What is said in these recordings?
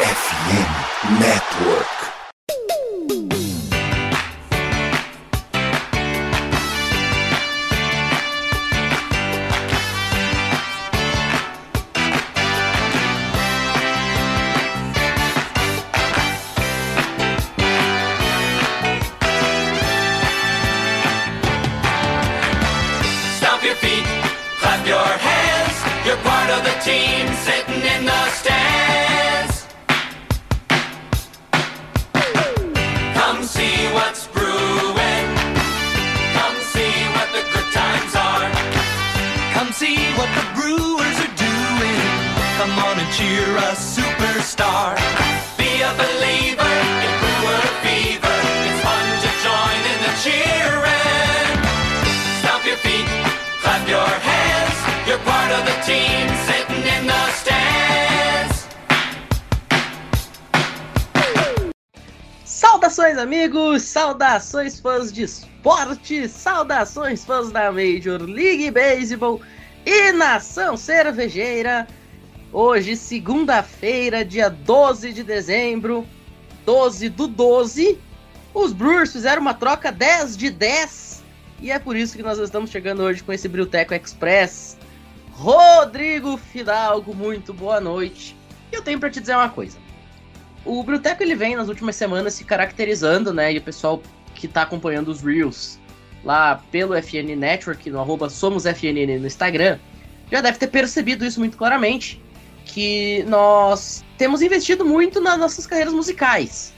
FM Network. Saudações, fãs de esporte! Saudações, fãs da Major League Baseball e nação cervejeira! Hoje, segunda-feira, dia 12 de dezembro, 12 do 12, os Brewers fizeram uma troca 10 de 10 e é por isso que nós estamos chegando hoje com esse Brilteco Express. Rodrigo Fidalgo, muito boa noite. E eu tenho para te dizer uma coisa. O Bruteco ele vem nas últimas semanas se caracterizando, né? E o pessoal que tá acompanhando os Reels lá pelo FN Network, no arroba SomosFNN no Instagram, já deve ter percebido isso muito claramente. Que nós temos investido muito nas nossas carreiras musicais.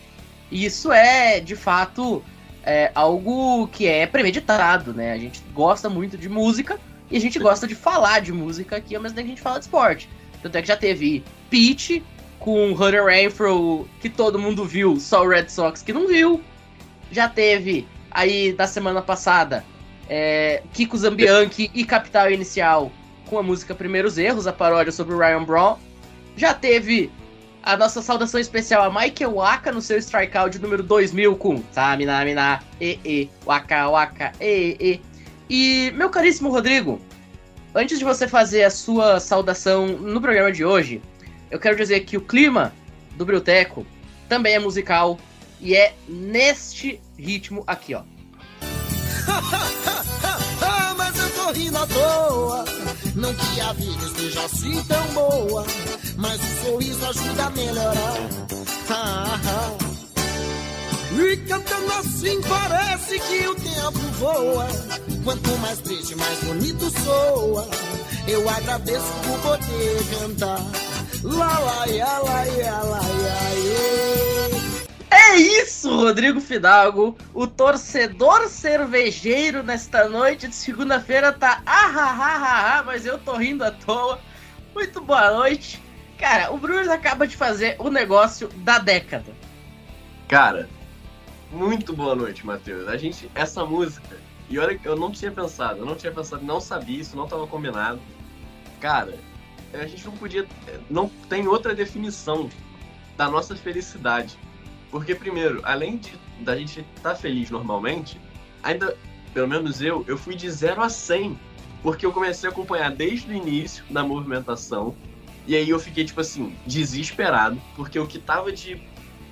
E isso é, de fato, é, algo que é premeditado, né? A gente gosta muito de música e a gente gosta de falar de música aqui ao mesmo tempo que a gente fala de esporte. Tanto é que já teve Pete, com Hunter Renfro, que todo mundo viu, só o Red Sox que não viu. Já teve aí da semana passada é, Kiko Zambianchi e Capital Inicial com a música Primeiros Erros, a paródia sobre o Ryan Braun. Já teve a nossa saudação especial a Michael Waka no seu strikeout número 2000 com Samina Mina, e e, Waka Waka, e e. E meu caríssimo Rodrigo, antes de você fazer a sua saudação no programa de hoje, eu quero dizer que o clima do Brilteco também é musical e é neste ritmo aqui, ó. Mas eu tô rindo à toa. Não que a vida esteja assim tão boa, mas o sorriso ajuda a melhorar. E cantando assim parece que o tempo voa. Quanto mais triste, mais bonito soa. Eu agradeço por poder cantar. Lá, lá, ia, lá, ia, lá, ia, ia. É isso, Rodrigo Fidalgo. O torcedor cervejeiro nesta noite de segunda-feira tá ah, ah, ah, ah, ah, mas eu tô rindo à toa. Muito boa noite. Cara, o Brewers acaba de fazer o negócio da década. Cara, muito boa noite, Matheus. A gente, essa música, e olha que eu não tinha pensado, eu não tinha pensado, não sabia isso, não tava combinado. Cara, a gente não podia, não tem outra definição da nossa felicidade. Porque, primeiro, além de da gente estar feliz normalmente, ainda, pelo menos eu, eu fui de 0 a 100. Porque eu comecei a acompanhar desde o início da movimentação. E aí eu fiquei, tipo assim, desesperado. Porque o que tava de,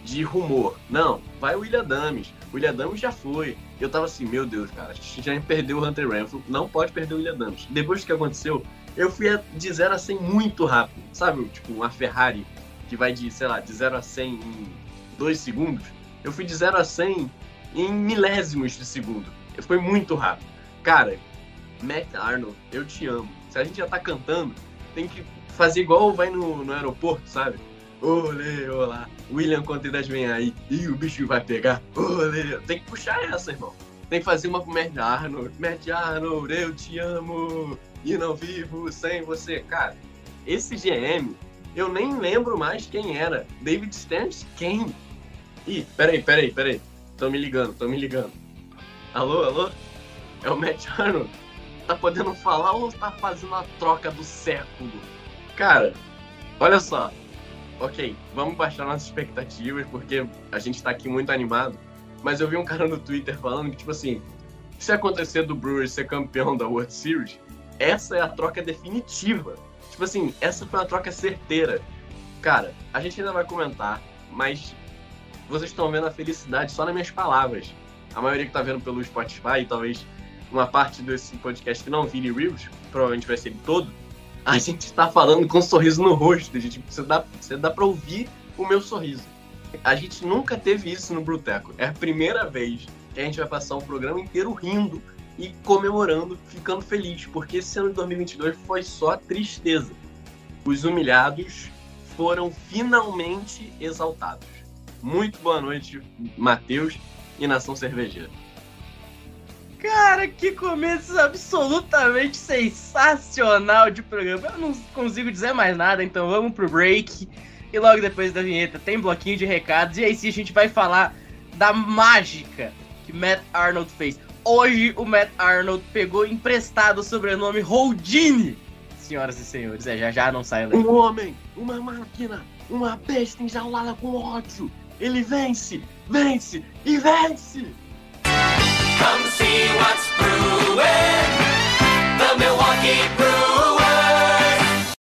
de rumor, não, vai o William Dames. O William Dames já foi. Eu tava assim, meu Deus, cara, a gente já perdeu o Hunter Renfro. Não pode perder o William Dames. Depois do que aconteceu, eu fui de 0 a 100 muito rápido. Sabe, tipo, uma Ferrari que vai de, sei lá, de 0 a 100 em 2 segundos. Eu fui de 0 a 100 em milésimos de segundo. Foi muito rápido. Cara, Matt Arnold, eu te amo. Se a gente já tá cantando, tem que fazer igual vai no, no aeroporto, sabe? Olê, olá, William Contreras vem aí, e o bicho vai pegar, olê. Tem que puxar essa, irmão. Tem que fazer uma pro Matt Arnold. Matt Arnold, eu te amo, e não vivo sem você. Cara, esse GM, eu nem lembro mais quem era. David Stearns, quem? Ih, peraí, peraí, peraí. Tô me ligando, tô me ligando. Alô, alô? É o Matt Arnold? Tá podendo falar ou tá fazendo a troca do século? Cara, olha só. Ok, vamos baixar nossas expectativas, porque a gente tá aqui muito animado. Mas eu vi um cara no Twitter falando que, tipo assim, se acontecer do Brewers ser campeão da World Series, essa é a troca definitiva. Tipo assim, essa foi a troca certeira. Cara, a gente ainda vai comentar, mas vocês estão vendo a felicidade só nas minhas palavras. A maioria que tá vendo pelo Spotify, talvez uma parte desse podcast que não vire Reels, provavelmente vai ser ele todo, a gente tá falando com um sorriso no rosto, gente. Você dá, você dá pra ouvir o meu sorriso. A gente nunca teve isso no Bruteco. É a primeira vez que a gente vai passar um programa inteiro rindo e comemorando, ficando feliz, porque esse ano de 2022 foi só tristeza. Os humilhados foram finalmente exaltados. Muito boa noite, Matheus e Nação Cervejeira. Cara, que começo absolutamente sensacional de programa. Eu não consigo dizer mais nada, então vamos pro break. E logo depois da vinheta tem bloquinho de recados. E aí sim a gente vai falar da mágica que Matt Arnold fez. Hoje o Matt Arnold pegou emprestado o sobrenome Houdini. Senhoras e senhores, é, já já não sai daí. Um homem, uma máquina, uma besta enjaulada com ódio. Ele vence, vence e vence! Come see what's brewing. The Milwaukee Brewers.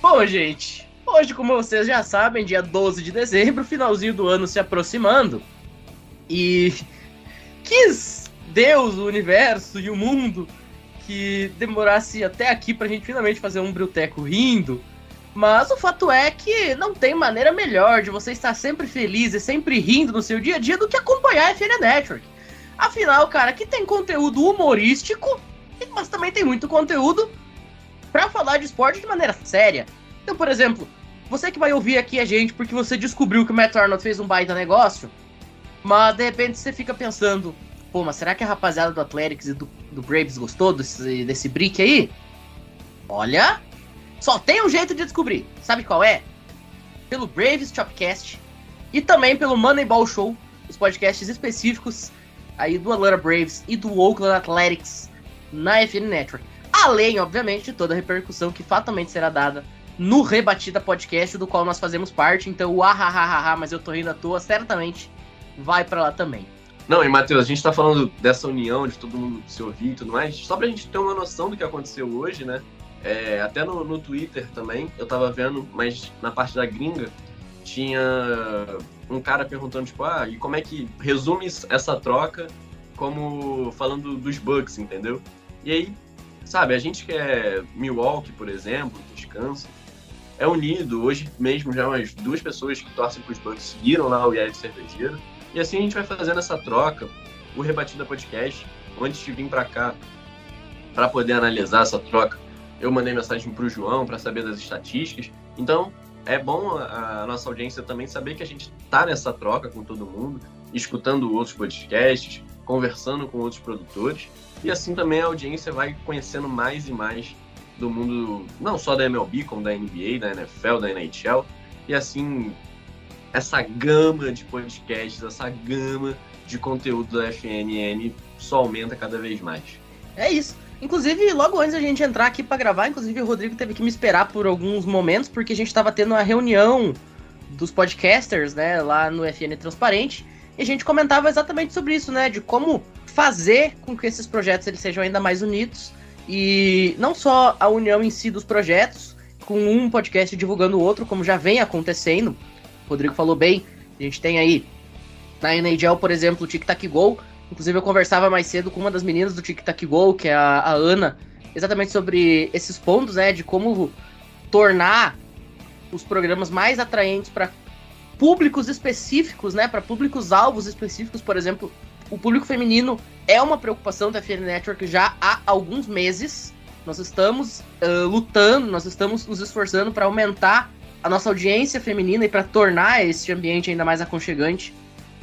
Bom, gente, hoje, como vocês já sabem, dia 12 de dezembro, finalzinho do ano se aproximando. E quis Deus, o universo e o mundo que demorasse até aqui pra gente finalmente fazer um Bruteco rindo. Mas o fato é que não tem maneira melhor de você estar sempre feliz e sempre rindo no seu dia a dia do que acompanhar a FN Network. Afinal, cara, aqui tem conteúdo humorístico, mas também tem muito conteúdo pra falar de esporte de maneira séria. Então, por exemplo, você que vai ouvir aqui a gente porque você descobriu que o Matt Arnold fez um baita negócio, mas de repente você fica pensando, pô, mas será que a rapaziada do Athletics e do, do Braves gostou desse, desse brick aí? Olha, só tem um jeito de descobrir. Sabe qual é? Pelo Braves Chopcast e também pelo Moneyball Show, os podcasts específicos aí do Atlanta Braves e do Oakland Athletics na FN Network. Além, obviamente, de toda a repercussão que fatalmente será dada no Rebatida Podcast, do qual nós fazemos parte. Então, o ahahaha, mas eu tô rindo à toa, certamente vai pra lá também. Não, e Matheus, a gente tá falando dessa união, de todo mundo se ouvir e tudo mais, só pra gente ter uma noção do que aconteceu hoje, né? É, até no, no Twitter também, eu tava vendo, mas na parte da gringa, tinha um cara perguntando, tipo, ah, e como é que resume essa troca como falando dos Bucks, entendeu? E aí, sabe, a gente que é Milwaukee, por exemplo, descansa, é unido. Hoje mesmo já umas duas pessoas que torcem pros Bucks seguiram lá o Yaya Cervejeiro. E assim a gente vai fazendo essa troca, o Rebatida Podcast, antes de vir pra cá, para poder analisar essa troca, eu mandei mensagem pro João para saber das estatísticas. Então, é bom a, a nossa audiência também saber que a gente tá nessa troca com todo mundo, escutando outros podcasts, conversando com outros produtores. E assim também a audiência vai conhecendo mais e mais do mundo, não só da MLB, como da NBA, da NFL, da NHL. E assim, essa gama de podcasts, essa gama de conteúdo da FNN só aumenta cada vez mais. É isso. Inclusive, logo antes da gente entrar aqui pra gravar, inclusive o Rodrigo teve que me esperar por alguns momentos, porque a gente tava tendo uma reunião dos podcasters, né, lá no FN Transparente, e a gente comentava exatamente sobre isso, né, de como fazer com que esses projetos eles sejam ainda mais unidos, e não só a união em si dos projetos, com um podcast divulgando o outro, como já vem acontecendo, Rodrigo falou bem, a gente tem aí na NHL, por exemplo, o Tic Tac Go, Inclusive, eu conversava mais cedo com uma das meninas do Tic Tac Go, que é a, a Ana, exatamente sobre esses pontos, né? De como tornar os programas mais atraentes para públicos específicos, né? Para públicos alvos específicos, por exemplo, o público feminino é uma preocupação da FN Network já há alguns meses. Nós estamos uh, lutando, nós estamos nos esforçando para aumentar a nossa audiência feminina e para tornar esse ambiente ainda mais aconchegante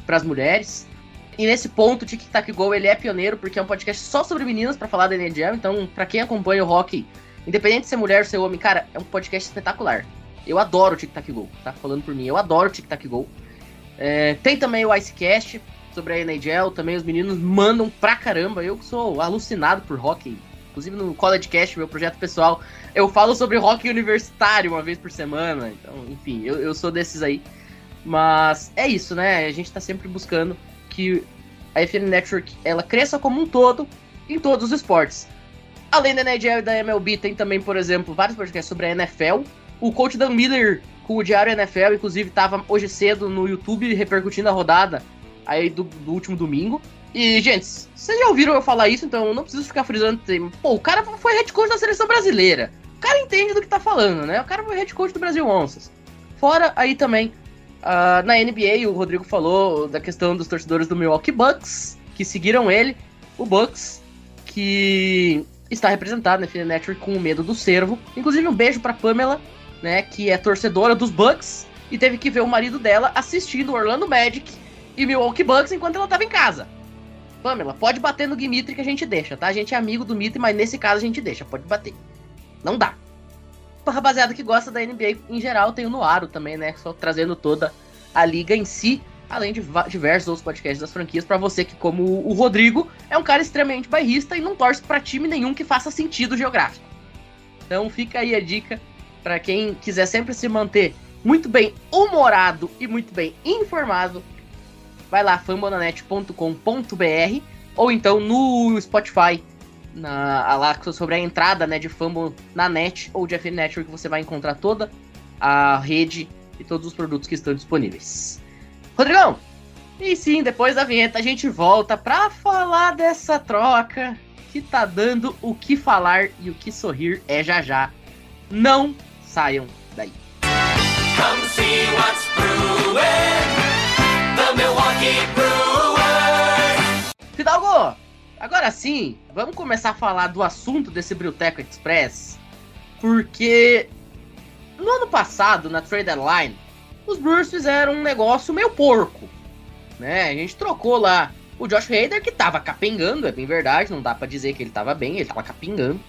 para as mulheres. E nesse ponto, o Tic Tac Go ele é pioneiro porque é um podcast só sobre meninas para falar da NHL. Então, para quem acompanha o hockey, independente de ser mulher ou ser homem, cara, é um podcast espetacular. Eu adoro o Tic Tac Go, tá? Falando por mim, eu adoro o Tic Tac Go. É, tem também o Icecast sobre a NHL, também os meninos mandam pra caramba. Eu sou alucinado por hockey. Inclusive no College Cast, meu projeto pessoal, eu falo sobre hockey universitário uma vez por semana. Então, enfim, eu, eu sou desses aí. Mas é isso, né? A gente tá sempre buscando que a FN Network ela cresça como um todo em todos os esportes. Além da NHL e da MLB, tem também, por exemplo, vários podcasts sobre a NFL. O coach Dan Miller com o Diário NFL, inclusive tava hoje cedo no YouTube repercutindo a rodada aí do, do último domingo. E, gente, vocês já ouviram eu falar isso, então não preciso ficar frisando. Pô, o cara foi head coach da seleção brasileira. O cara entende do que tá falando, né? O cara foi head coach do Brasil Onças. Fora aí também, uh, na NBA, o Rodrigo falou da questão dos torcedores do Milwaukee Bucks, que seguiram ele. O Bucks, que está representado na NFL Network com o medo do servo. Inclusive, um beijo pra Pamela, né, que é torcedora dos Bucks e teve que ver o marido dela assistindo Orlando Magic e Milwaukee Bucks enquanto ela estava em casa. Pamela, pode bater no Dimitri que a gente deixa, tá? A gente é amigo do Dimitri, mas nesse caso a gente deixa, pode bater. Não dá. Pra rapaziada que gosta da NBA em geral, tem o Noaro também, né? Só trazendo toda a liga em si, além de diversos outros podcasts das franquias, para você que, como o Rodrigo, é um cara extremamente bairrista e não torce para time nenhum que faça sentido geográfico. Então fica aí a dica para quem quiser sempre se manter muito bem humorado e muito bem informado, vai lá fambonanet.com.br ou então no Spotify, na, lá sobre a entrada né, de Fumble na net ou de FN Network, você vai encontrar toda a rede e todos os produtos que estão disponíveis. Rodrigão, e sim, depois da vinheta a gente volta para falar dessa troca que tá dando o que falar e o que sorrir é já já. Não saiam daí. Come see what's. Fidalgo, agora sim, vamos começar a falar do assunto desse Brewteco Express, porque no ano passado, na trade deadline, os Brewers fizeram um negócio meio porco, né? A gente trocou lá o Josh Hader, que tava capengando, é bem verdade, não dá para dizer que ele tava bem, ele tava capengando.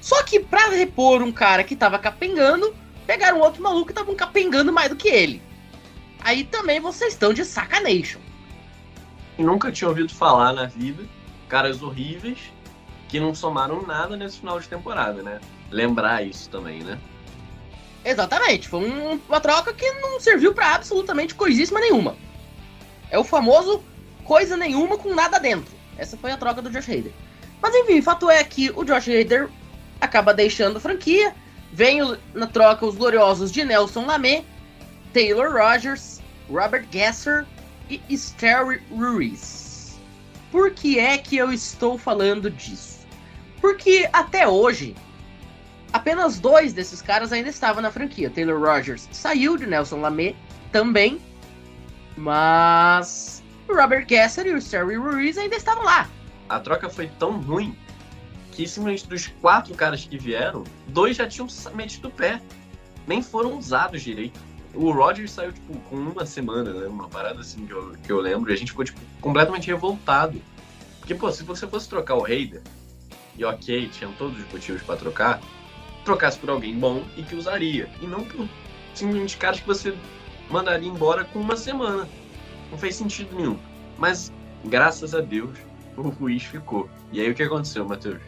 Só que pra repor um cara que tava capengando, pegaram outro maluco que tava capengando mais do que ele. Aí também vocês estão de sacanation. Nunca tinha ouvido falar na vida, caras horríveis, que não somaram nada nesse final de temporada, né? Lembrar isso também, né? Exatamente, foi um, uma troca que não serviu para absolutamente coisíssima nenhuma. É o famoso coisa nenhuma com nada dentro. Essa foi a troca do Josh Hader. Mas enfim, fato é que o Josh Hader acaba deixando a franquia. Vem na troca os gloriosos de Nelson Lamé, Taylor Rogers, Robert Gasser e Esther Ruiz. Por que é que eu estou falando disso? Porque até hoje, apenas dois desses caras ainda estavam na franquia. Taylor Rogers saiu de Nelson Lamé também, mas o Robert Gasser e o Terry Ruiz ainda estavam lá. A troca foi tão ruim que simplesmente dos quatro caras que vieram, dois já tinham metido o pé. Nem foram usados direito. O Rogers saiu, tipo, com uma semana, né? Uma parada assim que eu, que eu lembro. E a gente ficou, tipo, completamente revoltado. Porque, pô, se você fosse trocar o Raider, e ok, tinham todos os motivos para trocar, trocasse por alguém bom e que usaria. E não por simplesmente caras que você mandaria embora com uma semana. Não fez sentido nenhum. Mas, graças a Deus, o Ruiz ficou. E aí o que aconteceu, Matheus?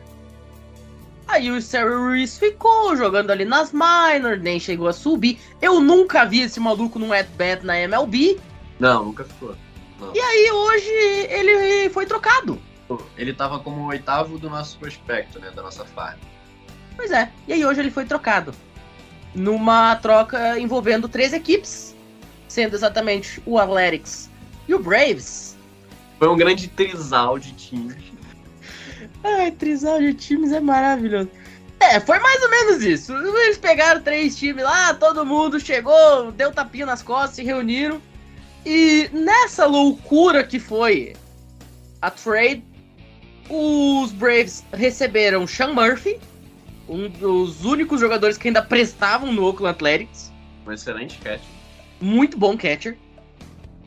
Aí o Sarah Ruiz ficou jogando ali nas minors, nem chegou a subir. Eu nunca vi esse maluco num at-bat na MLB. Não, nunca ficou. Não. E aí hoje ele foi trocado. Ele tava como o oitavo do nosso prospecto, né? Da nossa farm. Pois é, e aí hoje ele foi trocado. Numa troca envolvendo três equipes, sendo exatamente o Athletics e o Braves. Foi um grande trisal de times. Ai, trisal de times é maravilhoso. É, foi mais ou menos isso. Eles pegaram três times lá, todo mundo chegou, deu tapinha nas costas, se reuniram. E nessa loucura que foi a trade, os Braves receberam Sean Murphy, um dos únicos jogadores que ainda prestavam no Oakland Athletics. Um excelente catch. Muito bom catcher.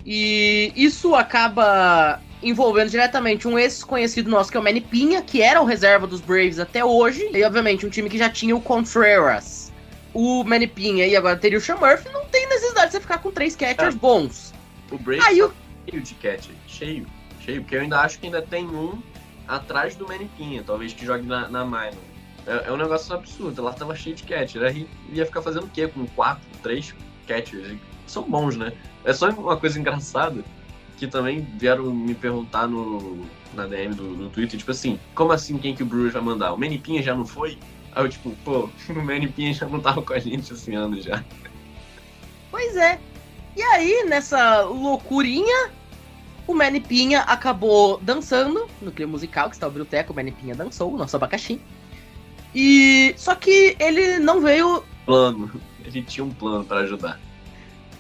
E isso acaba envolvendo diretamente um ex-conhecido nosso, que é o Manny Pinha, que era o reserva dos Braves até hoje. E, obviamente, um time que já tinha o Contreras, o Manny Pinha e agora teria o Sean Murphy. Não tem necessidade de você ficar com três catchers é. bons. O Braves Aí, tá cheio de catcher. Cheio. Cheio. Porque eu ainda acho que ainda tem um atrás do Manny Pinha, talvez que jogue na, na minor. É, é, um negócio absurdo. Lá tava cheio de catcher. Aí ia ficar fazendo o quê? Com quatro, três catchers? São bons, né? É só uma coisa engraçada que também vieram me perguntar no, na DM do, do Twitter, tipo assim, como assim quem que o Brewers vai mandar? O Manipinha já não foi? Aí eu tipo, pô, o Manipinha já não tava com a gente esse ano já. Pois é. E aí, nessa loucurinha, o Manny Pinha acabou dançando no clipe musical, que está o Biblioteca, o Manny Pinha dançou, o nosso abacaxi. E só que ele não veio, Plano. Ele tinha um plano pra ajudar.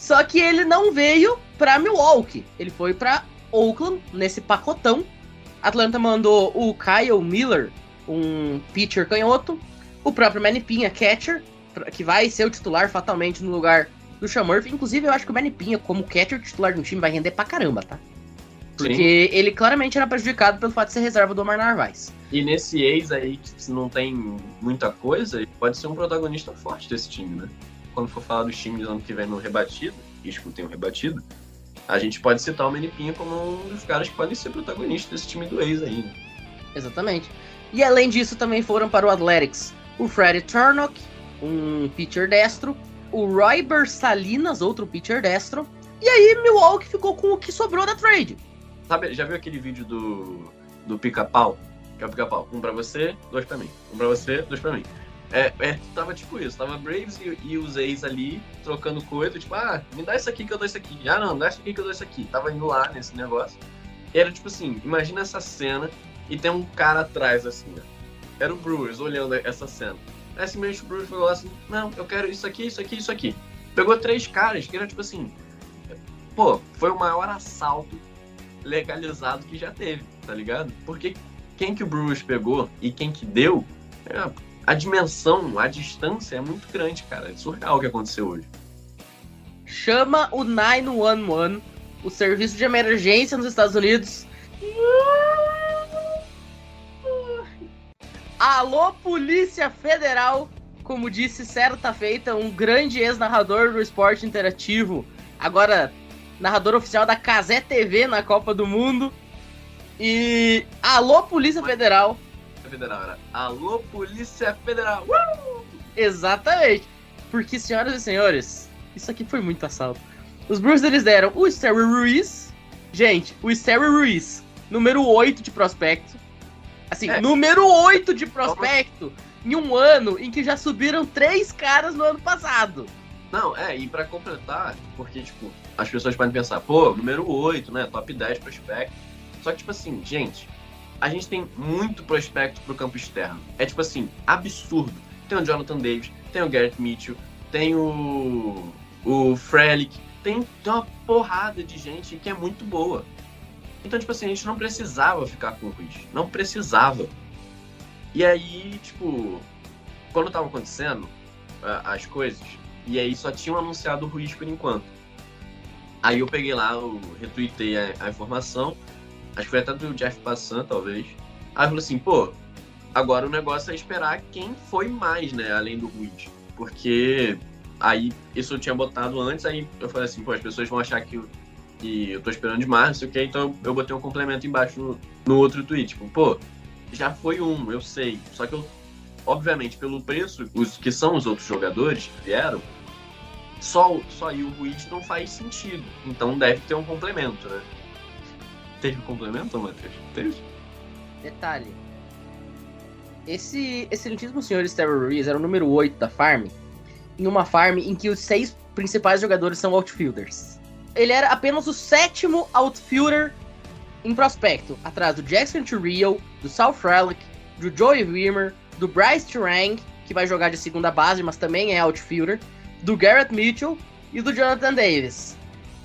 Só que ele não veio pra Milwaukee. Ele foi pra Oakland nesse pacotão. Atlanta mandou o Kyle Miller, um pitcher canhoto, o próprio Manny Pinha, catcher, que vai ser o titular fatalmente no lugar do Murphy. Inclusive, eu acho que o Manny Pinha, como catcher titular de um time, vai render pra caramba, tá? Porque ele claramente era prejudicado pelo fato de ser reserva do Omar Narvaez. E nesse ex aí, que não tem muita coisa, ele pode ser um protagonista forte desse time, né? Quando for falar dos times ano que vem no rebatido, escutem o rebatido, a gente pode citar o Menipinha como um dos caras que podem ser protagonistas desse time do ex aí, né? Exatamente. E além disso, também foram para o Athletics o Freddie Turnock, um pitcher destro, o Royber Salinas, outro pitcher destro, e aí Milwaukee ficou com o que sobrou da trade. Sabe, já viu aquele vídeo do, do pica-pau? Que é o pica-pau. Um pra você, dois pra mim. Um pra você, dois pra mim. É, é, tava tipo isso, tava Braves e, e os ex ali trocando coisa, tipo, ah, me dá isso aqui que eu dou isso aqui. Ah, não, dá isso aqui que eu dou isso aqui. Tava indo lá nesse negócio. E era tipo assim, imagina essa cena e tem um cara atrás, assim, ó. Era o Brewers olhando essa cena. Aí simplesmente o Brewers falou assim, não, eu quero isso aqui, isso aqui, isso aqui. Pegou três caras que eram tipo assim, pô, foi o maior assalto legalizado que já teve, tá ligado? Porque quem que o Brewers pegou e quem que deu, é, a dimensão, a distância é muito grande, cara. É surreal o que aconteceu hoje. Chama o 911, o serviço de emergência nos Estados Unidos. Alô, Polícia Federal! Como disse certa feita, um grande ex-narrador do esporte interativo, agora narrador oficial da Casé TV na Copa do Mundo. E alô, Polícia Federal! Federal era Alô, Polícia Federal! Uh! Exatamente. Porque, senhoras e senhores, isso aqui foi muito assalto. Os Brewers eles deram o Sterry Ruiz. Gente, o Sterry Ruiz, número 8 de prospecto. Assim, É. número 8 de prospecto em um ano em que já subiram três caras no ano passado. Não, é, e pra completar, porque, tipo, as pessoas podem pensar, pô, número 8, né? Top 10 prospecto. Só que, tipo assim, gente, a gente tem muito prospecto pro campo externo. É, tipo assim, absurdo. Tem o Jonathan Davis, tem o Garrett Mitchell, tem o. o Frelick, tem, uma porrada de gente que é muito boa. Então, tipo assim, a gente não precisava ficar com o Ruiz. Não precisava. E aí, tipo, quando tava acontecendo as coisas, e aí só tinham anunciado o Ruiz por enquanto. Aí eu peguei lá, eu retuitei a, a informação, acho que foi até do Jeff Passan, talvez. Aí falou assim, pô, agora o negócio é esperar quem foi mais, né, além do Ruiz. Porque aí, isso eu tinha botado antes, aí eu falei assim, pô, as pessoas vão achar que, eu- que eu tô esperando demais, não sei o que, então eu botei um complemento embaixo no, no outro tweet, tipo, pô, já foi um, eu sei, só que eu, obviamente, pelo preço, os que são os outros jogadores que vieram, só, só aí o Ruiz não faz sentido. Então deve ter um complemento, né? Teve complemento, Matheus? Teve? Detalhe. Esse excelentíssimo senhor Sterry Ruiz era o número 8 da farm. Em uma farm em que os seis principais jogadores são outfielders. Ele era apenas o sétimo outfielder em prospecto, atrás do Jackson Turriel, do Sal Frelick, do Joey Wimmer, do Bryce Turang, que vai jogar de segunda base, mas também é outfielder, do Garrett Mitchell e do Jonathan Davis.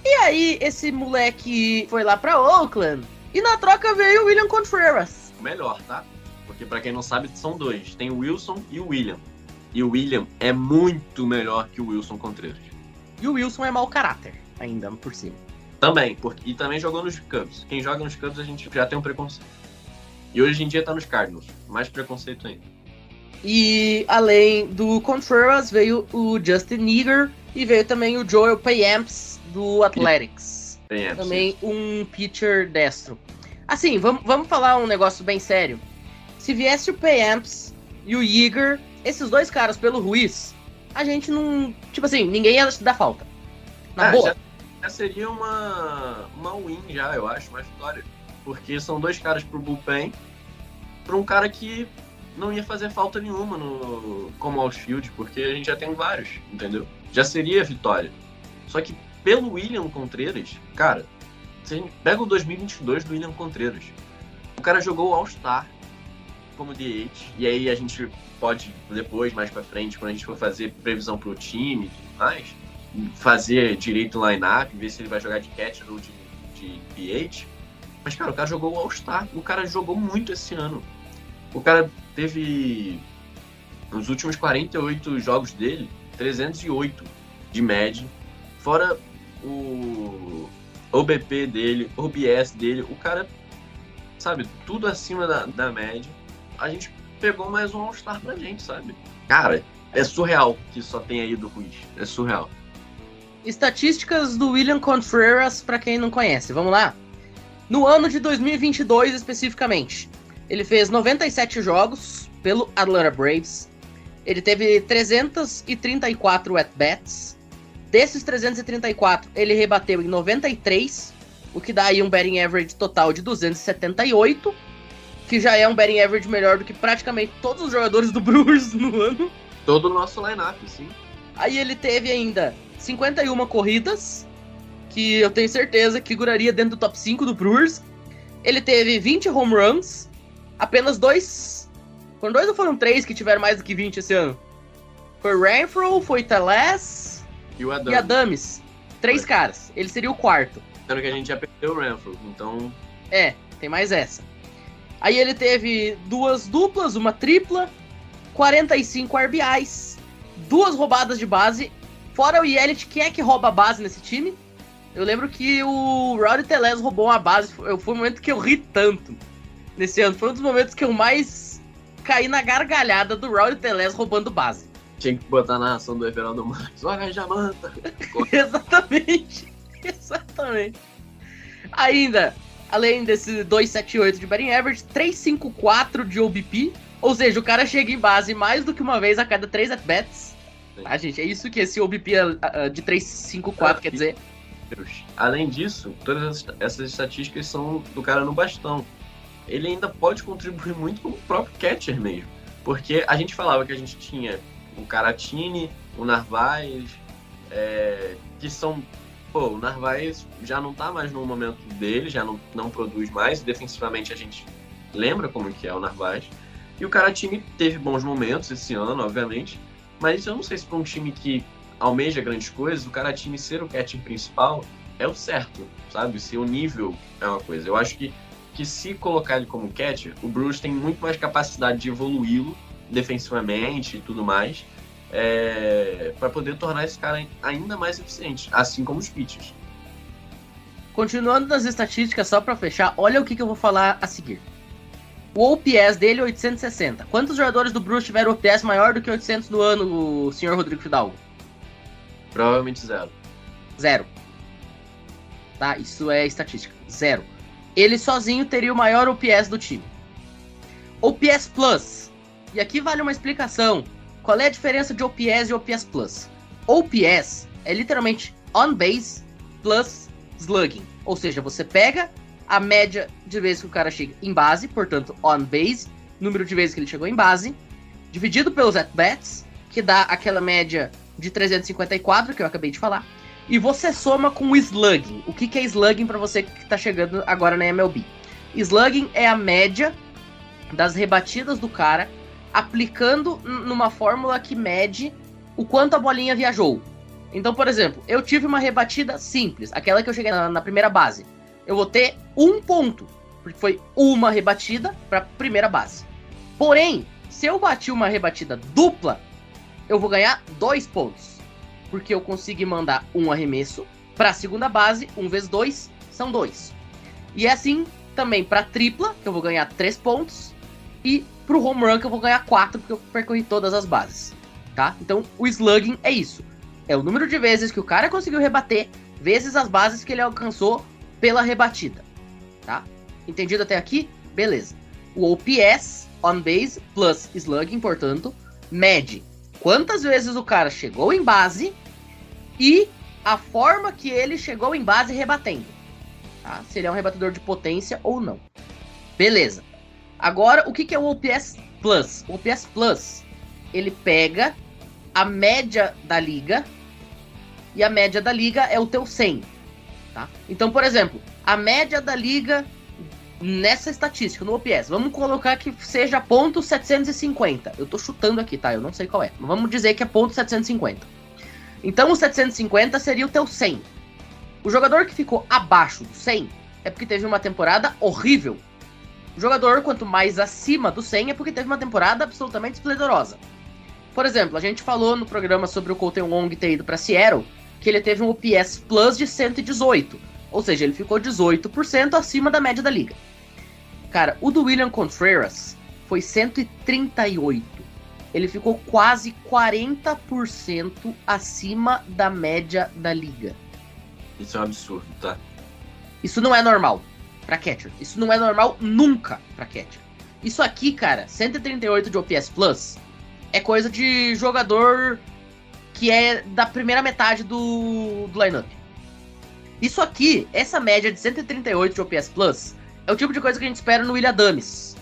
E aí, esse moleque foi lá pra Oakland, e na troca veio o William Contreras. Melhor, tá? Porque pra quem não sabe, são dois. Tem o Wilson e o William. E o William é muito melhor que o Wilson Contreras. E o Wilson é mau caráter, ainda por cima. Também, porque, e também jogou nos Cubs. Quem joga nos Cubs a gente já tem um preconceito. E hoje em dia tá nos Cardinals. Mais preconceito ainda. E além do Contreras, veio o Justin Eager e veio também o Joel Payamps do Athletics. Tem essa. Também um pitcher destro. Assim, vamos, vamos falar um negócio bem sério. Se viesse o Payamps e o Eager, esses dois caras pelo Ruiz, a gente não. Tipo assim, ninguém ia dar falta. Na Ah, boa. já, já seria uma, uma win já, eu acho, uma vitória. Porque são dois caras pro bullpen, pra um cara que não ia fazer falta nenhuma no, como outfield, porque a gente já tem vários, entendeu? Já seria vitória. Só que pelo William Contreras, cara, você pega o 2022 do William Contreras. O cara jogou All-Star como DH, e aí a gente pode depois, mais pra frente, quando a gente for fazer previsão pro time e tudo mais, fazer direito o line-up, ver se ele vai jogar de catcher ou de, de DH. Mas, cara, o cara jogou All-Star, o cara jogou muito esse ano. O cara teve, nos últimos 48 jogos dele, 308 de média, fora o OBP dele, OBS dele, o cara, sabe, tudo acima da, da média. A gente pegou mais um All-Star pra gente, sabe? Cara, é surreal que só tenha ido Ruiz. É surreal. Estatísticas do William Contreras, para quem não conhece. Vamos lá? No ano de 2022, especificamente, ele fez 97 jogos pelo Atlanta Braves. Ele teve 334 at-bats. Desses 334, ele rebateu em 93, o que dá aí um batting average total de 278, que já é um batting average melhor do que praticamente todos os jogadores do Brewers no ano. Todo o nosso line-up, sim. Aí ele teve ainda 51 corridas, que eu tenho certeza que figuraria dentro do top 5 do Brewers. Ele teve 20 home runs, apenas dois. Foram dois ou foram três que tiveram mais do que 20 esse ano? Foi Renfro, foi Teles E o Adam. e Adames. Três caras. Ele seria o quarto. Sendo que a gente já perdeu o Renfro, então É, tem mais essa. Aí ele teve duas duplas, uma tripla, 45 RBIs, duas roubadas de base. Fora o Yelich, quem é que rouba a base nesse time? Eu lembro que o Rowdy Teles roubou uma base. Foi foi o momento que eu ri tanto nesse ano. Foi um dos momentos que eu mais caí na gargalhada do Rowdy Teles roubando base. Tinha que botar na narração do Everaldo Marques. Olha a Jamanta! Exatamente. Exatamente. Ainda, além desse 278 de batting average, 354 de OBP. Ou seja, o cara chega em base mais do que uma vez a cada 3 at-bats. Tá, gente? É isso que esse OBP ah, ah, de 354 quer dizer. Além disso, todas essas- essas estatísticas são do cara no bastão. Ele ainda pode contribuir muito com o próprio catcher mesmo. Porque a gente falava que a gente tinha o Caratini, o Narvaez, é, que são. Pô, o Narvaez já não tá mais no momento dele, já não, não produz mais. Defensivamente a gente lembra como que é o Narvaez. E o Caratini teve bons momentos esse ano, obviamente. Mas eu não sei se para um time que almeja grandes coisas, o Caratini ser o catcher principal é o certo, sabe? Se o nível é uma coisa. Eu acho que, que se colocar ele como catcher, o Bruce tem muito mais capacidade de evoluí-lo defensivamente e tudo mais, é, para poder tornar esse cara ainda mais eficiente, assim como os pitchers. Continuando nas estatísticas, só pra fechar, olha o que, que eu vou falar a seguir. O OPS dele é 860. Quantos jogadores do Bruce tiveram OPS maior do que 800 no ano, o senhor Rodrigo Fidalgo? Provavelmente zero. Zero. Tá? Isso é estatística. Zero. Ele sozinho teria o maior OPS do time. OPS Plus. E aqui vale uma explicação. Qual é a diferença de OPS e OPS Plus? OPS é literalmente on base plus slugging. Ou seja, você pega a média de vezes que o cara chega em base, portanto, on base, número de vezes que ele chegou em base, dividido pelos at-bats, que dá aquela média de 354 que eu acabei de falar, e você soma com o slugging. O que, que é slugging para você que tá chegando agora na MLB? Slugging é a média das rebatidas do cara aplicando numa fórmula que mede o quanto a bolinha viajou. Então, por exemplo, eu tive uma rebatida simples, aquela que eu cheguei na, na primeira base. Eu vou ter um ponto, porque foi uma rebatida para primeira base. Porém, se eu bati uma rebatida dupla, eu vou ganhar dois pontos. Porque eu consegui mandar um arremesso para a segunda base, um vezes dois, são dois. E é assim também para tripla, que eu vou ganhar três pontos, e pro home run, que eu vou ganhar quatro, porque eu percorri todas as bases. Tá? Então, o slugging é isso. É o número de vezes que o cara conseguiu rebater, vezes as bases que ele alcançou pela rebatida. Tá? Entendido até aqui? Beleza. O OPS, on base, plus slugging, portanto, mede quantas vezes o cara chegou em base e a forma que ele chegou em base rebatendo. Tá? Se ele é um rebatedor de potência ou não. Beleza. Agora, o que, que é o OPS Plus? O OPS Plus, ele pega a média da liga e a média da liga é o teu 100. Tá? Então, por exemplo, a média da liga nessa estatística, no OPS, vamos colocar que seja ponto 750. Eu tô chutando aqui, tá? Eu não sei qual é. Vamos dizer que é ponto 750. Então o 750 seria o teu 100. O jogador que ficou abaixo do 100 é porque teve uma temporada horrível. O jogador, quanto mais acima do 100, é porque teve uma temporada absolutamente esplendorosa. Por exemplo, a gente falou no programa sobre o Colton Wong ter ido para Seattle, que ele teve um OPS Plus de 118. Ou seja, ele ficou 18% acima da média da liga. Cara, o do William Contreras foi 138. Ele ficou quase 40% acima da média da liga. Isso é um absurdo, tá? Isso não é normal pra catcher. Isso não é normal nunca pra catcher. Isso aqui, cara, 138 de OPS Plus é coisa de jogador que é da primeira metade do, do lineup. Isso aqui, essa média de 138 de OPS Plus, é o tipo de coisa que a gente espera no William Dames.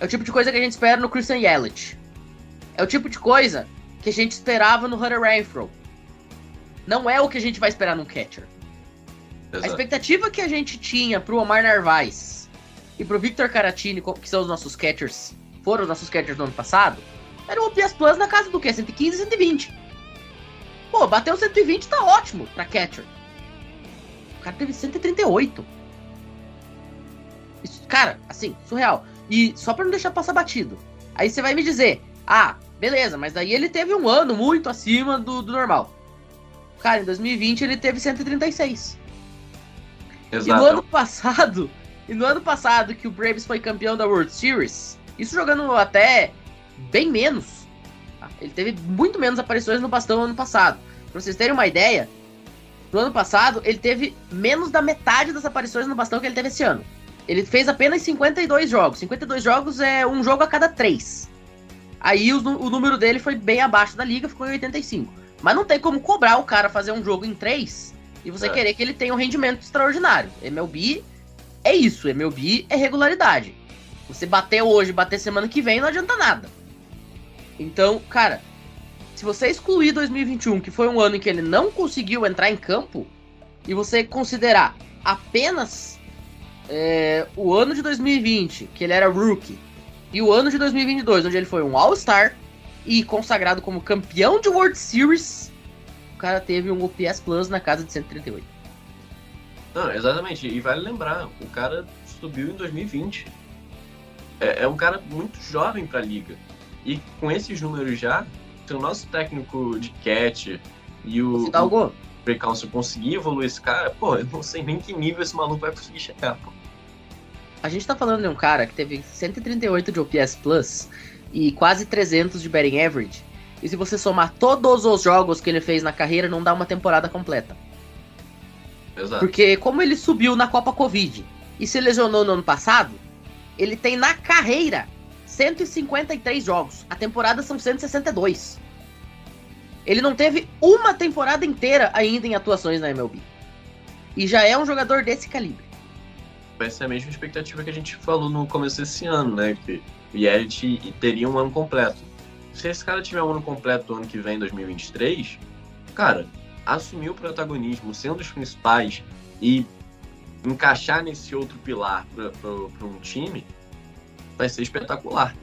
É o tipo de coisa que a gente espera no Christian Yelich. É o tipo de coisa que a gente esperava no Hunter Renfro. Não é o que a gente vai esperar num catcher. A Exato. expectativa que a gente tinha pro Omar Narvaez e pro Victor Caratini, que são os nossos catchers, foram os nossos catchers do ano passado, era um OPS Plus na casa do quê? 115, 120. Pô, bateu 120 tá ótimo pra catcher. O cara teve 138. Isso, cara, assim, surreal. E só pra não deixar passar batido. Aí você vai me dizer, ah, beleza, mas daí ele teve um ano muito acima do, do normal. Cara, em 2020 ele teve 136. E no Exato. ano passado, e no ano passado que o Braves foi campeão da World Series, isso jogando até bem menos. tá? Ele teve muito menos aparições no bastão ano passado. Pra vocês terem uma ideia, no ano passado ele teve menos da metade das aparições no bastão que ele teve esse ano. Ele fez apenas 52 jogos. 52 jogos é um jogo a cada três. Aí o, o número dele foi bem abaixo da liga, ficou em 85. Mas não tem como cobrar o cara fazer um jogo em três e você É. querer que ele tenha um rendimento extraordinário. MLB é isso, MLB é regularidade. Você bater hoje, bater semana que vem, não adianta nada. Então, cara, se você excluir 2021, que foi um ano em que ele não conseguiu entrar em campo, e você considerar apenas é, o ano de 2020, que ele era rookie, e o ano de 2022, onde ele foi um All-Star e consagrado como campeão de World Series, o cara teve um OPS Plus na casa de 138. Não, exatamente. E vale lembrar, o cara subiu em 2020. É, é um cara muito jovem pra liga. E com esses números já, se o nosso técnico de catch e o, tá o Council conseguir evoluir esse cara, pô, eu não sei nem que nível esse maluco vai conseguir chegar, pô. A gente tá falando de um cara que teve 138 de OPS Plus e quase 300 de batting average. E se você somar todos os jogos que ele fez na carreira, não dá uma temporada completa. Exato. Porque como ele subiu na Copa Covid e se lesionou no ano passado, ele tem na carreira 153 jogos. A temporada são 162. Ele não teve uma temporada inteira ainda em atuações na MLB. E já é um jogador desse calibre. Vai ser a mesma expectativa que a gente falou no começo desse ano, né? Que o Yelich teria um ano completo. Se esse cara tiver um ano completo no ano que vem, 2023, cara, assumir o protagonismo, sendo dos principais e encaixar nesse outro pilar para um time, vai ser espetacular.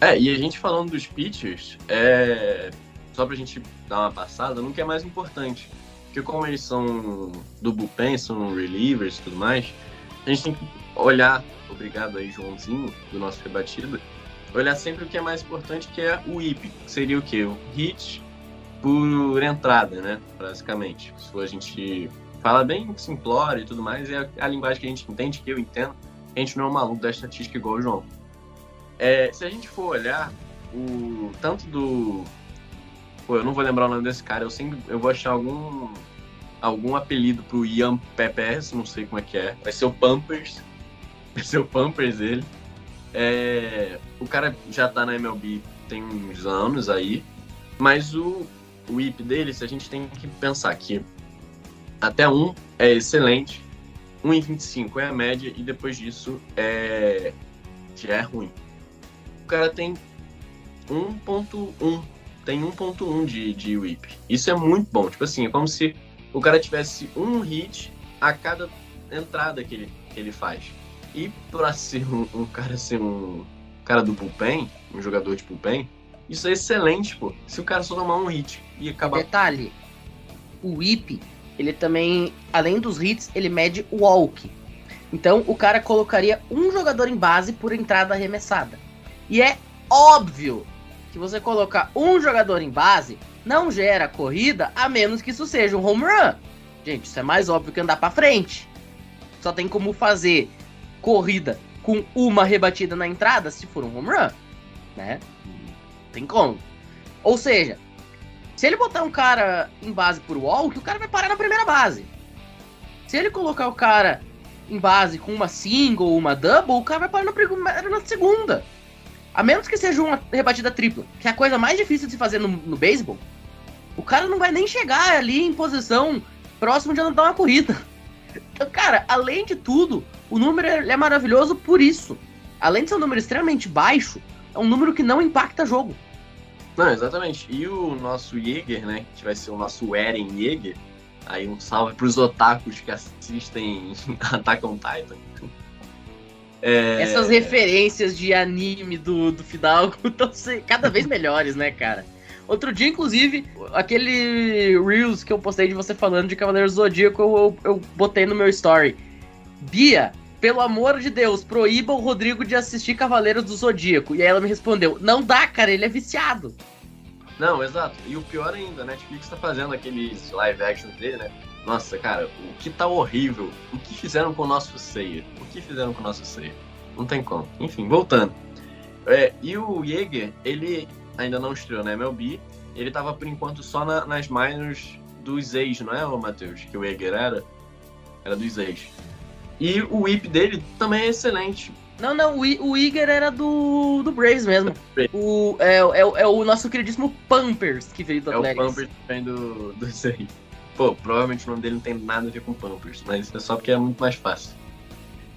É, e a gente falando dos pitchers, é, só pra gente dar uma passada, nunca é mais importante. Porque como eles são do bullpen, são relievers e tudo mais, a gente tem que olhar, obrigado aí, Joãozinho, do nosso rebatido, olhar sempre o que é mais importante, que é o IP. Seria o quê? O hit por entrada, né? Basicamente. Se a gente fala bem simplório e tudo mais, é a linguagem que a gente entende, que eu entendo. A gente não é um maluco da estatística igual o João. É, se a gente for olhar o tanto do. Pô, eu não vou lembrar o nome desse cara, eu sempre. Eu vou achar algum. algum apelido pro Ian Peppers, não sei como é que é. Vai ser o Pampers. Vai ser o Pampers dele. É, o cara já tá na MLB tem uns anos aí. Mas o, o IP dele, se a gente tem que pensar que até um é excelente, 1,25 é a média e depois disso é já é ruim. O cara tem 1.1 tem 1.1 de, de whip. Isso é muito bom. Tipo assim, é como se o cara tivesse um hit a cada entrada que ele, que ele faz. E pra ser um, um cara ser um cara do bullpen, um jogador de bullpen, isso é excelente, pô. Se o cara só tomar um hit e acabar. Detalhe, o whip, ele também, além dos hits, ele mede o walk. Então o cara colocaria um jogador em base por entrada arremessada. E é óbvio que você colocar um jogador em base não gera corrida, a menos que isso seja um home run. Gente, isso é mais óbvio que andar para frente. Só tem como fazer corrida com uma rebatida na entrada se for um home run, né? Tem como. Ou seja, se ele botar um cara em base por walk, o cara vai parar na primeira base. Se ele colocar o cara em base com uma single uma double, o cara vai parar na, na segunda. A menos que seja uma rebatida tripla, que é a coisa mais difícil de se fazer no, no beisebol. O cara não vai nem chegar ali em posição próximo de andar uma corrida. Então, cara, além de tudo, o número é maravilhoso por isso. Além de ser um número extremamente baixo, é um número que não impacta jogo. Não, exatamente. E o nosso Jäger, né? Que vai ser o nosso Eren Jäger. Aí um salve pros otakus que assistem Attack on Titan. É... Essas referências de anime do, do Fidalgo estão cada vez melhores, né, cara? Outro dia, inclusive, aquele Reels que eu postei de você falando de Cavaleiro Zodíaco, eu, eu, eu botei no meu story. Bia, pelo amor de Deus, proíba o Rodrigo de assistir Cavaleiros do Zodíaco. E aí ela me respondeu: Não dá, cara, ele é viciado. Não, exato. E o pior ainda, né? Netflix tá fazendo aqueles live action dele, né? Nossa, cara, o que tá horrível. O que fizeram com o nosso Seiya? O que fizeram com o nosso Seiya? Não tem como. Enfim, voltando. É, e o Jäger, ele ainda não estreou na MLB. Ele tava, por enquanto, só na, nas minors dos ex, não é, Matheus? Que o Jäger era? Era dos ex. E o whip dele também é excelente. Não, não, o, o Iger era do, do Braves mesmo. O, é, é, é o nosso queridíssimo Pampers que veio do Athletics. É o Pampers também do, do aí. Pô, provavelmente o nome dele não tem nada a ver com Pampers, mas é só porque é muito mais fácil.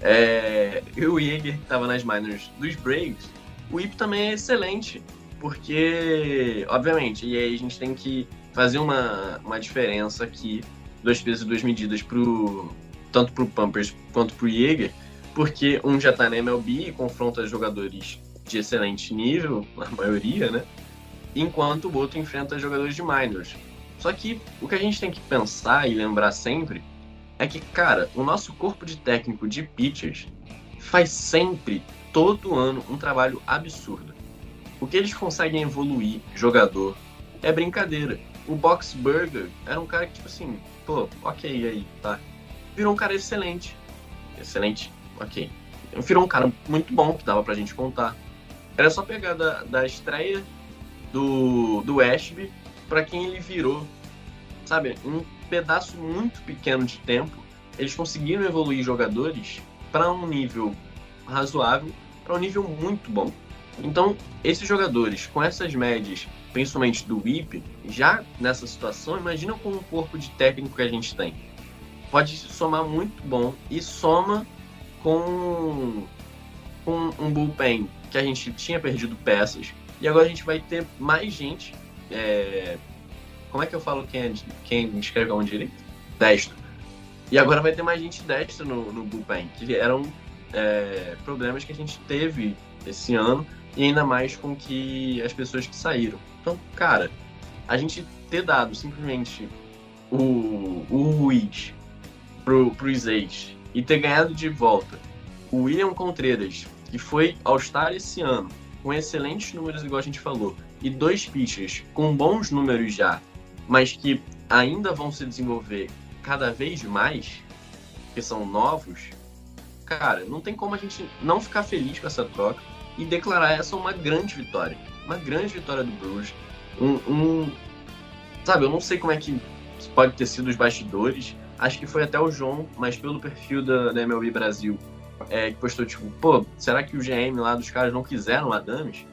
É, e o Iger que tava nas minors dos Braves, o whip também é excelente. Porque, obviamente, e aí a gente tem que fazer uma, uma diferença aqui, dois pesos e duas medidas, pro, tanto pro Pampers quanto pro Jäger, porque um já tá na MLB e confronta jogadores de excelente nível, na maioria, né? Enquanto o outro enfrenta jogadores de minors. Só que o que a gente tem que pensar e lembrar sempre é que, cara, o nosso corpo de técnico de pitchers faz sempre, todo ano, um trabalho absurdo. O que eles conseguem evoluir jogador é brincadeira. O Box Burger era um cara que, tipo assim, pô, ok aí, tá. Virou um cara excelente. Excelente, ok. Virou um cara muito bom que dava pra gente contar. Era só pegar da, da estreia do, do Ashby para quem ele virou. Sabe, um pedaço muito pequeno de tempo, eles conseguiram evoluir jogadores para um nível razoável, para um nível muito bom. Então, esses jogadores com essas médias, principalmente do WIP, já nessa situação, imagina com o corpo de técnico que a gente tem. Pode somar muito bom e soma com, com um bullpen que a gente tinha perdido peças e agora a gente vai ter mais gente. É... Como é que eu falo quem, é, quem escreve a mão direito? Destro. E agora vai ter mais gente destra no, no bullpen, que eram é, problemas que a gente teve esse ano e ainda mais com que as pessoas que saíram. Então, cara, a gente ter dado simplesmente o, o Ruiz pro, pros ex e ter ganhado de volta o William Contreras, que foi All-Star esse ano, com excelentes números, igual a gente falou, e dois pitchers com bons números já, mas que ainda vão se desenvolver cada vez mais, que são novos, cara, não tem como a gente não ficar feliz com essa troca e declarar essa uma grande vitória. Uma grande vitória do Bruges. Um, um, sabe, eu não sei como é que pode ter sido os bastidores. Acho que foi até o João, mas pelo perfil da, da MLB Brasil, é, que postou tipo, pô, será que o GM lá dos caras não quiseram o Adams?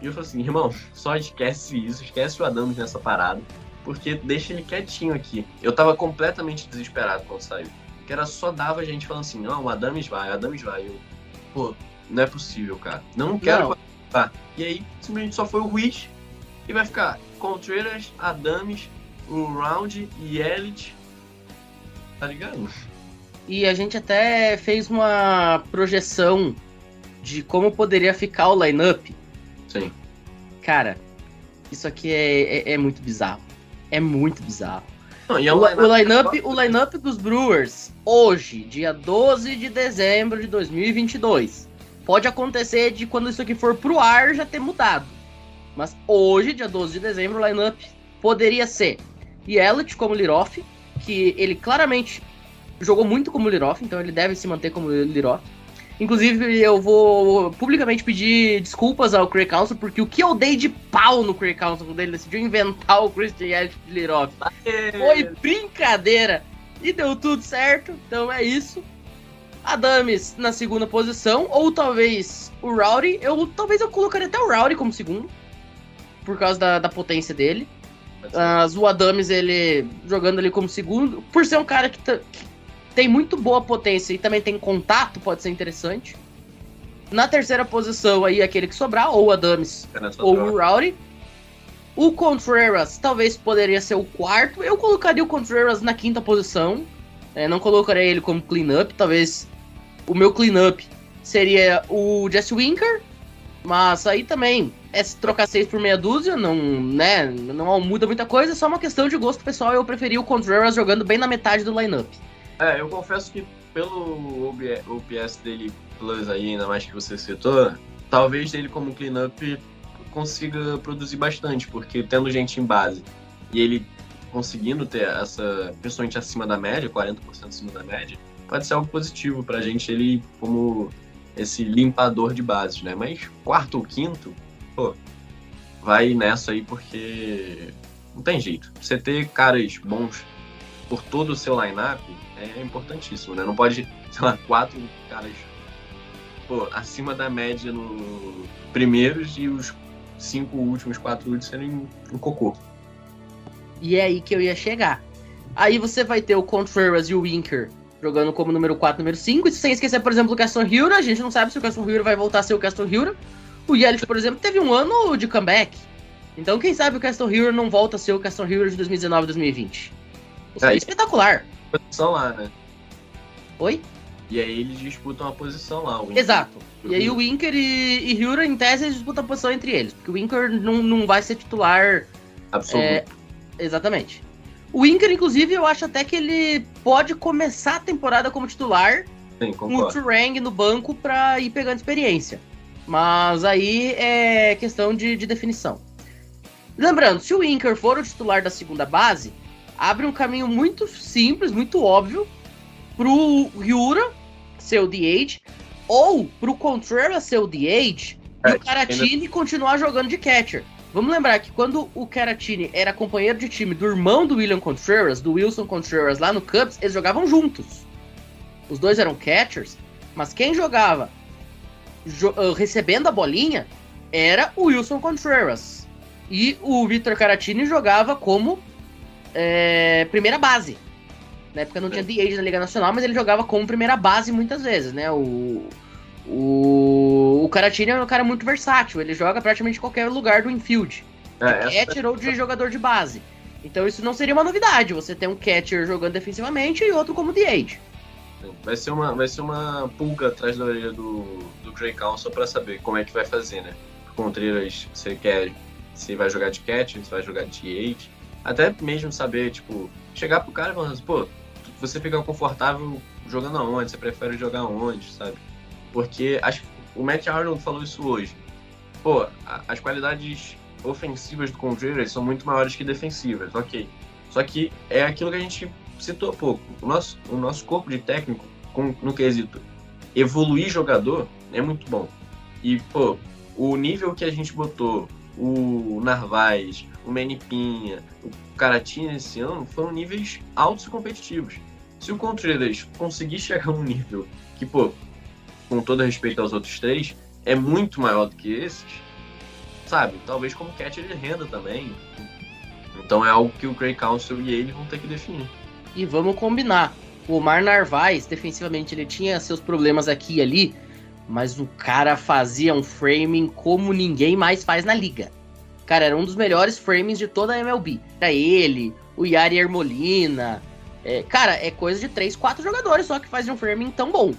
E eu falei assim, irmão, só esquece isso, esquece o Adams nessa parada, porque deixa ele quietinho aqui. Eu tava completamente desesperado quando saiu. Que era só dava gente falando assim, não, o Adams vai, o Adams vai. Eu, pô, não é possível, cara. Não quero não. participar. E aí, simplesmente só foi o Ruiz e vai ficar. Contreras, Adames, o Round e Elite. Tá ligado? E a gente até fez uma projeção de como poderia ficar o lineup. Sim. Cara, isso aqui é, é, é muito bizarro. É muito bizarro. Não, e é O, um o lineup, o lineup dos Brewers, hoje, dia 12 de dezembro de 2022. Pode acontecer de quando isso aqui for pro ar já ter mudado. Mas hoje, dia 12 de dezembro, o lineup poderia ser Yelich como Liroff, que ele claramente jogou muito como Liroff, então ele deve se manter como Liroff. Inclusive, eu vou publicamente pedir desculpas ao Craig Council, porque o que eu dei de pau no Craig Council quando ele decidiu inventar o Christian Yelich de Liroff foi brincadeira. E deu tudo certo, então é isso. Adames na segunda posição, ou talvez o Rowdy. Eu, talvez eu colocaria até o Rowdy como segundo, por causa da, da potência dele. Mas o Adames, ele jogando ali como segundo, por ser um cara que, que tem muito boa potência e também tem contato, pode ser interessante. Na terceira posição aí, aquele que sobrar, ou o Adames ou o Rowdy. O Contreras talvez poderia ser o quarto. Eu colocaria o Contreras na quinta posição. É, não colocaria ele como cleanup. Talvez o meu cleanup seria o Jesse Winker. Mas aí também é trocar seis por meia dúzia, não, né, não muda muita coisa, é só uma questão de gosto pessoal. Eu preferi o Contreras jogando bem na metade do lineup. É, eu confesso que pelo OPS dele Plus aí, ainda mais que você citou, talvez ele como cleanup consiga produzir bastante, porque tendo gente em base e ele conseguindo ter essa, principalmente acima da média, 40% acima da média, pode ser algo positivo pra gente ele como esse limpador de bases, né? Mas quarto ou quinto, pô, vai nessa aí porque não tem jeito. Você ter caras bons por todo o seu line-up é importantíssimo, né? Não pode, sei lá, quatro caras pô, acima da média no primeiros e os cinco últimos, quatro últimos serem um cocô. E é aí que eu ia chegar. Aí você vai ter o Contreras e o Winker jogando como número 4, número 5. E sem esquecer, por exemplo, o Caston Hura. A gente não sabe se o Caston Hura vai voltar a ser o Caston Hura. O Yelich, por exemplo, teve um ano de comeback. Então, quem sabe o Caston Hura não volta a ser o Caston Hura de 2019 2020. Isso é É. espetacular. Posição lá, né? Oi? E aí eles disputam a posição lá. o Exato. E aí o Winker e, e Hura, em tese, eles disputam a posição entre eles. Porque o Winker não, não vai ser titular Absoluto. É, exatamente. O Winker, inclusive, eu acho até que ele pode começar a temporada como titular Sim, com o. Turang no banco pra ir pegando experiência. Mas aí é questão de, de definição. Lembrando, se o Winker for o titular da segunda base, abre um caminho muito simples, muito óbvio, pro Ryura ser o DH, ou pro Contreras ser o DH, e É, o Caratini continuar jogando de catcher. Vamos lembrar que quando o Caratini era companheiro de time do irmão do William Contreras, do Wilson Contreras lá no Cubs, eles jogavam juntos. Os dois eram catchers, mas quem jogava jo- ah, recebendo a bolinha era o Wilson Contreras. E o Victor Caratini jogava como é, primeira base. Na época não tinha DH na Liga Nacional, mas ele jogava como primeira base muitas vezes, né? O, o, o Caratini é um cara muito versátil, ele joga praticamente em qualquer lugar do infield. É, Catcher ou de jogador de base. Então isso não seria uma novidade, você ter um catcher jogando defensivamente e outro como DH. Vai ser uma, vai ser uma pulga atrás da orelha do, do Grey Council pra saber como é que vai fazer, né? Contreiras, você quer se vai jogar de catch, se vai jogar de DH. Até mesmo saber, tipo, chegar pro cara e falar assim, pô, você fica confortável jogando aonde? Você prefere jogar onde, sabe? Porque acho que o Matt Arnold falou isso hoje. Pô, a- as qualidades ofensivas do Contreras são muito maiores que defensivas, ok. Só que é aquilo que a gente citou pouco. O nosso, o nosso corpo de técnico, com, no quesito evoluir jogador, é muito bom. E, pô, o nível que a gente botou o Narvaz, o Menipinha, o Caratinha esse ano foram níveis altos e competitivos. Se o Contreras conseguir chegar num nível que, pô, com todo respeito aos outros três, é muito maior do que esses, sabe? Talvez como catcher ele renda também. Então é algo que o Grey Council e ele vão ter que definir. E vamos combinar. O Omar Narvaez, defensivamente, ele tinha seus problemas aqui e ali, mas o cara fazia um framing como ninguém mais faz na liga. Cara, era um dos melhores frames de toda a MLB. Era ele, o Yari Ermolina. É, cara, é coisa de 3, 4 jogadores só que fazem um framing tão bom.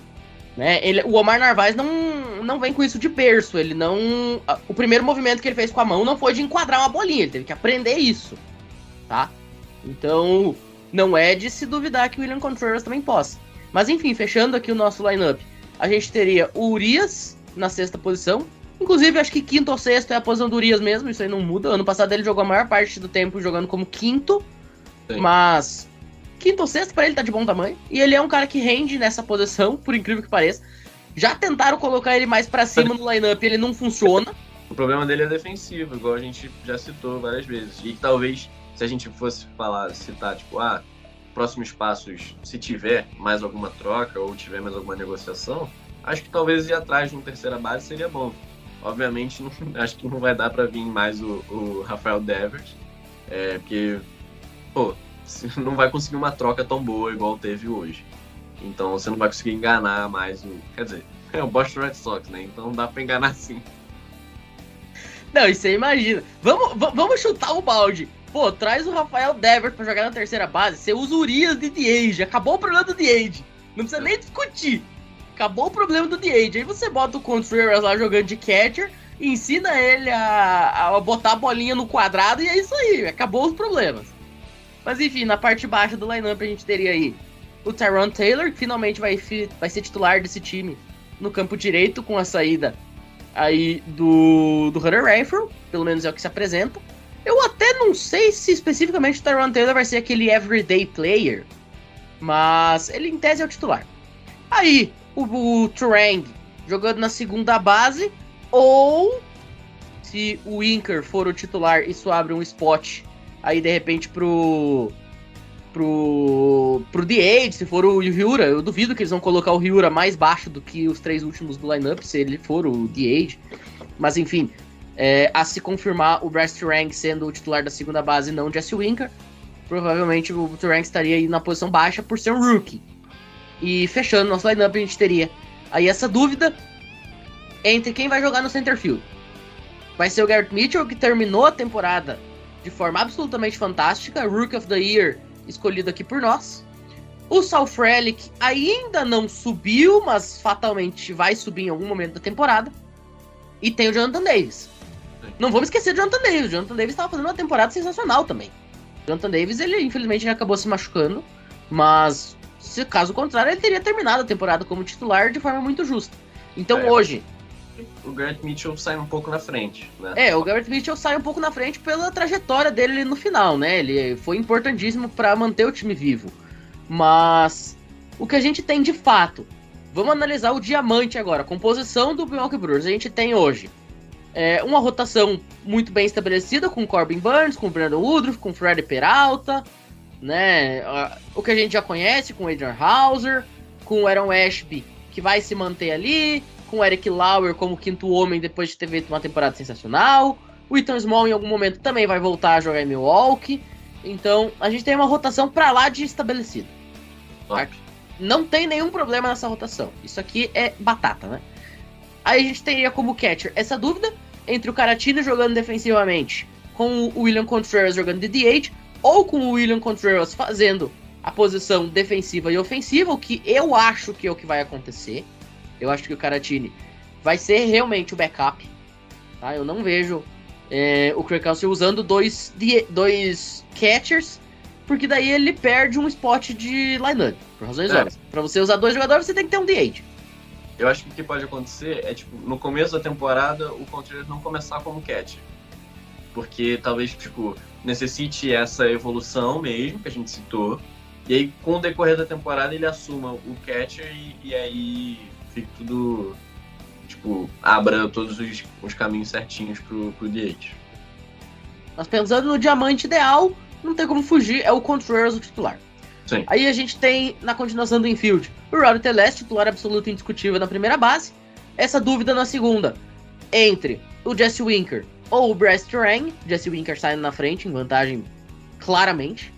Né? Ele, o Omar Narvaez não, não vem com isso de berço. Ele não. O primeiro movimento que ele fez com a mão não foi de enquadrar uma bolinha, ele teve que aprender isso. Tá? Então, não é de se duvidar que o William Contreras também possa. Mas enfim, fechando aqui o nosso lineup, a gente teria o Urias na sexta posição. Inclusive, acho que quinto ou sexto é a posição do Urias mesmo, isso aí não muda. Ano passado ele jogou a maior parte do tempo jogando como quinto, Sim. mas quinto ou sexto para ele tá de bom tamanho. E ele é um cara que rende nessa posição, por incrível que pareça. Já tentaram colocar ele mais para cima no lineup, ele não funciona. O problema dele é defensivo, igual a gente já citou várias vezes. E talvez, se a gente fosse falar, citar, tipo, ah, próximos passos, se tiver mais alguma troca ou tiver mais alguma negociação, acho que talvez ir atrás de uma terceira base seria bom. Obviamente, não- acho que não vai dar para vir mais o, o Rafael Devers, é, porque, pô, não vai conseguir uma troca tão boa igual teve hoje. Então você não vai conseguir enganar mais o. Quer dizer, é o Boston Red Sox, né? Então não dá pra enganar sim. Não, e você imagina. Vamos, va- vamos chutar o balde. Pô, traz o Rafael Devers pra jogar na terceira base. Você usa Urias de The Acabou o problema do The Não precisa nem discutir. Acabou o problema do The Aí você bota o Contreras lá jogando de catcher ensina ele a, a botar a bolinha no quadrado e é isso aí. Acabou os problemas. Mas enfim, na parte baixa do lineup a gente teria aí o Tyron Taylor, que finalmente vai, vai ser titular desse time no campo direito com a saída aí do, do Hunter Renfrew, pelo menos é o que se apresenta. Eu até não sei se especificamente o Tyron Taylor vai ser aquele everyday player, mas ele em tese é o titular. Aí, o, o Turang jogando na segunda base, ou se o Inker for o titular, isso abre um spot aí de repente pro pro pro The se for o Ryura, eu duvido que eles vão colocar o Ryura mais baixo do que os três últimos do lineup, se ele for o The Mas enfim, é, a se confirmar o Bryce Turang sendo o titular da segunda base e não Jesse Winker, provavelmente o Turang estaria aí na posição baixa por ser um rookie. E fechando nosso lineup, a gente teria aí essa dúvida entre quem vai jogar no center field. Vai ser o Garrett Mitchell, que terminou a temporada de forma absolutamente fantástica, Rookie of the Year escolhido aqui por nós. O Sal Frelick ainda não subiu, mas fatalmente vai subir em algum momento da temporada. E tem o Jonathan Davis. Não vamos esquecer do Jonathan Davis. O Jonathan Davis estava fazendo uma temporada sensacional também. O Jonathan Davis, ele infelizmente ele acabou se machucando, mas se caso contrário, ele teria terminado a temporada como titular de forma muito justa. Então É. hoje, O Grant Mitchell sai um pouco na frente, né? é, o Garrett Mitchell sai um pouco na frente pela trajetória dele no final, né? Ele foi importantíssimo para manter o time vivo. Mas o que a gente tem de fato, vamos analisar o diamante agora, a composição do Milwaukee Brewers. A gente tem hoje é, uma rotação muito bem estabelecida com Corbin Burns, com Brandon Woodruff, com Freddy Peralta, né? O que a gente já conhece com Adrian Hauser, com Aaron Ashby, que vai se manter ali, com o Eric Lauer como quinto homem depois de ter feito uma temporada sensacional. O Ethan Small em algum momento também vai voltar a jogar em Milwaukee. Então a gente tem uma rotação pra lá de estabelecida. Não tem nenhum problema nessa rotação. Isso aqui é batata, né? Aí a gente teria como catcher essa dúvida entre o Caratini jogando defensivamente com o William Contreras jogando de DH ou com o William Contreras fazendo a posição defensiva e ofensiva, o que eu acho que é o que vai acontecer. Eu acho que o Caratini vai ser realmente o backup. Tá? Eu não vejo é, o Counsell usando dois, dois catchers, porque daí ele perde um spot de lineup, por razões É. óbvias. Pra você usar dois jogadores, você tem que ter um DH. Eu acho que o que pode acontecer é, tipo, no começo da temporada, o Contreras não começar como catcher. Porque talvez, tipo, necessite essa evolução mesmo, que a gente citou. E aí, com o decorrer da temporada, ele assuma o catcher e, e aí fica tudo, tipo, abra todos os, os caminhos certinhos pro, pro DH. Mas pensando no diamante ideal, não tem como fugir, é o Contreras o titular. Sim. Aí a gente tem, na continuação do infield, o Rod Teles, titular absoluto e indiscutível na primeira base. Essa dúvida na segunda, entre o Jesse Winker ou o Bryce Turang. Jesse Winker saindo na frente, em vantagem claramente.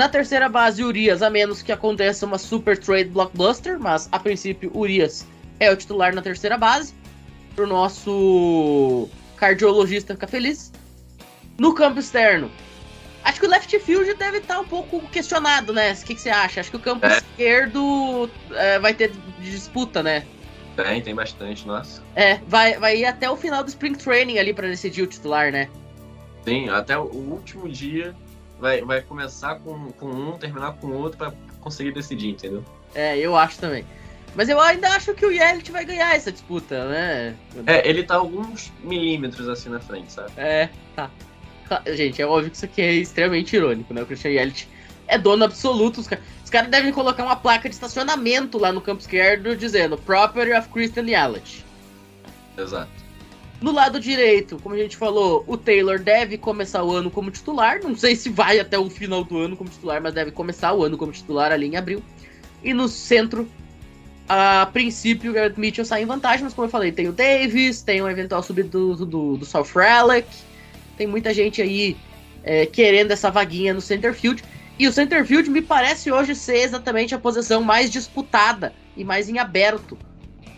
Na terceira base, Urias, a menos que aconteça uma super trade blockbuster, mas a princípio Urias é o titular na terceira base. Pro nosso cardiologista ficar feliz. No campo externo, acho que o left field deve estar um pouco questionado, né? O que, que você acha? Acho que o campo É. esquerdo é, vai ter disputa, né? Tem, tem bastante, nossa. É, vai, vai ir até o final do Spring Training ali pra decidir o titular, né? Tem, até o último dia vai, vai começar com, com um, terminar com outro pra conseguir decidir, entendeu? É, eu acho também. Mas eu ainda acho que o Yelich vai ganhar essa disputa, né? É, ele tá alguns milímetros assim na frente, sabe? É, tá. Gente, é óbvio que isso aqui é extremamente irônico, né? O Christian Yelich é dono absoluto. Os, ca- os caras devem colocar uma placa de estacionamento lá no campo esquerdo dizendo Property of Christian Yelich. Exato. No lado direito, como a gente falou, o Taylor deve começar o ano como titular. Não sei se vai até o final do ano como titular, mas deve começar o ano como titular ali em abril. E no centro, a princípio, o Garrett Mitchell sai em vantagem, mas como eu falei, tem o Davis, tem um eventual subida do, do, do South Relic, tem muita gente aí é, querendo essa vaguinha no center field. E o center field me parece hoje ser exatamente a posição mais disputada e mais em aberto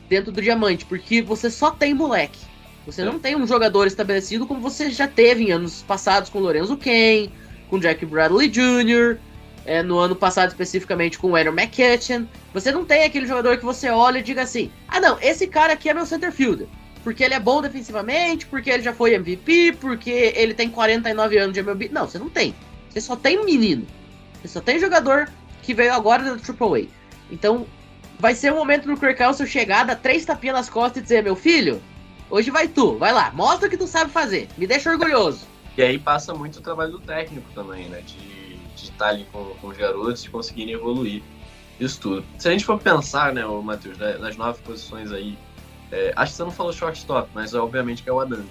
dentro do diamante, porque você só tem moleque. Você não tem um jogador estabelecido como você já teve em anos passados com Lorenzo Kane, com Jack Bradley Jr., é, no ano passado especificamente com o Aaron McKitchen. Você não tem aquele jogador que você olha e diga assim: ah, não, esse cara aqui é meu center fielder. Porque ele é bom defensivamente, porque ele já foi MVP, porque ele tem 49 anos de MLB. Não, você não tem. Você só tem um menino. Você só tem jogador que veio agora da AAA. Então, vai ser o momento do Kirk Cousins chegar, dar três tapinhas nas costas e dizer: meu filho, hoje vai tu, vai lá, mostra o que tu sabe fazer, me deixa orgulhoso. E aí passa muito o trabalho do técnico também, né? De de estar ali com, com os garotos e conseguirem evoluir isso tudo. Se a gente for pensar, né, o Matheus, da- das nove posições aí, é, acho que você não falou shortstop, mas obviamente que é o Adam.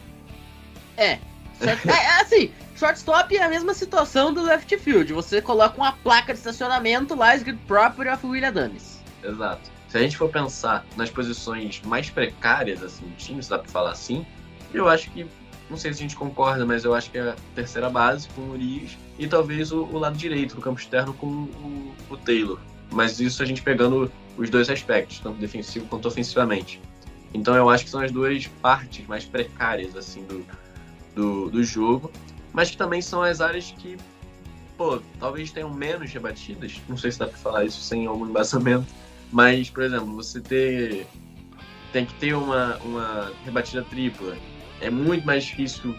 É. É, é assim, shortstop é a mesma situação do left field. Você coloca uma placa de estacionamento lá escrito Property of William Adams. Exato. Se a gente for pensar nas posições mais precárias assim, do time, se dá pra falar assim, eu acho que, não sei se a gente concorda, mas eu acho que é a terceira base com o Urias e talvez o, o lado direito do campo externo com o, o Taylor. Mas isso a gente pegando os dois aspectos, tanto defensivo quanto ofensivamente. Então eu acho que são as duas partes mais precárias assim do, do, do jogo, mas que também são as áreas que, pô, talvez tenham menos rebatidas. Não sei se dá pra falar isso sem algum embasamento. Mas, por exemplo, você ter. Tem que ter uma, uma rebatida tripla. É muito mais difícil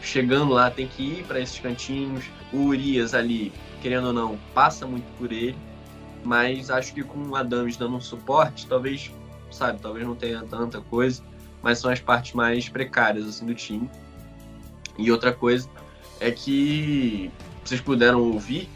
chegando lá, tem que ir para esses cantinhos. O Urias ali, querendo ou não, passa muito por ele. Mas acho que com o Adams dando um suporte, talvez, sabe, talvez não tenha tanta coisa. Mas são as partes mais precárias assim, do time. E outra coisa é que vocês puderam ouvir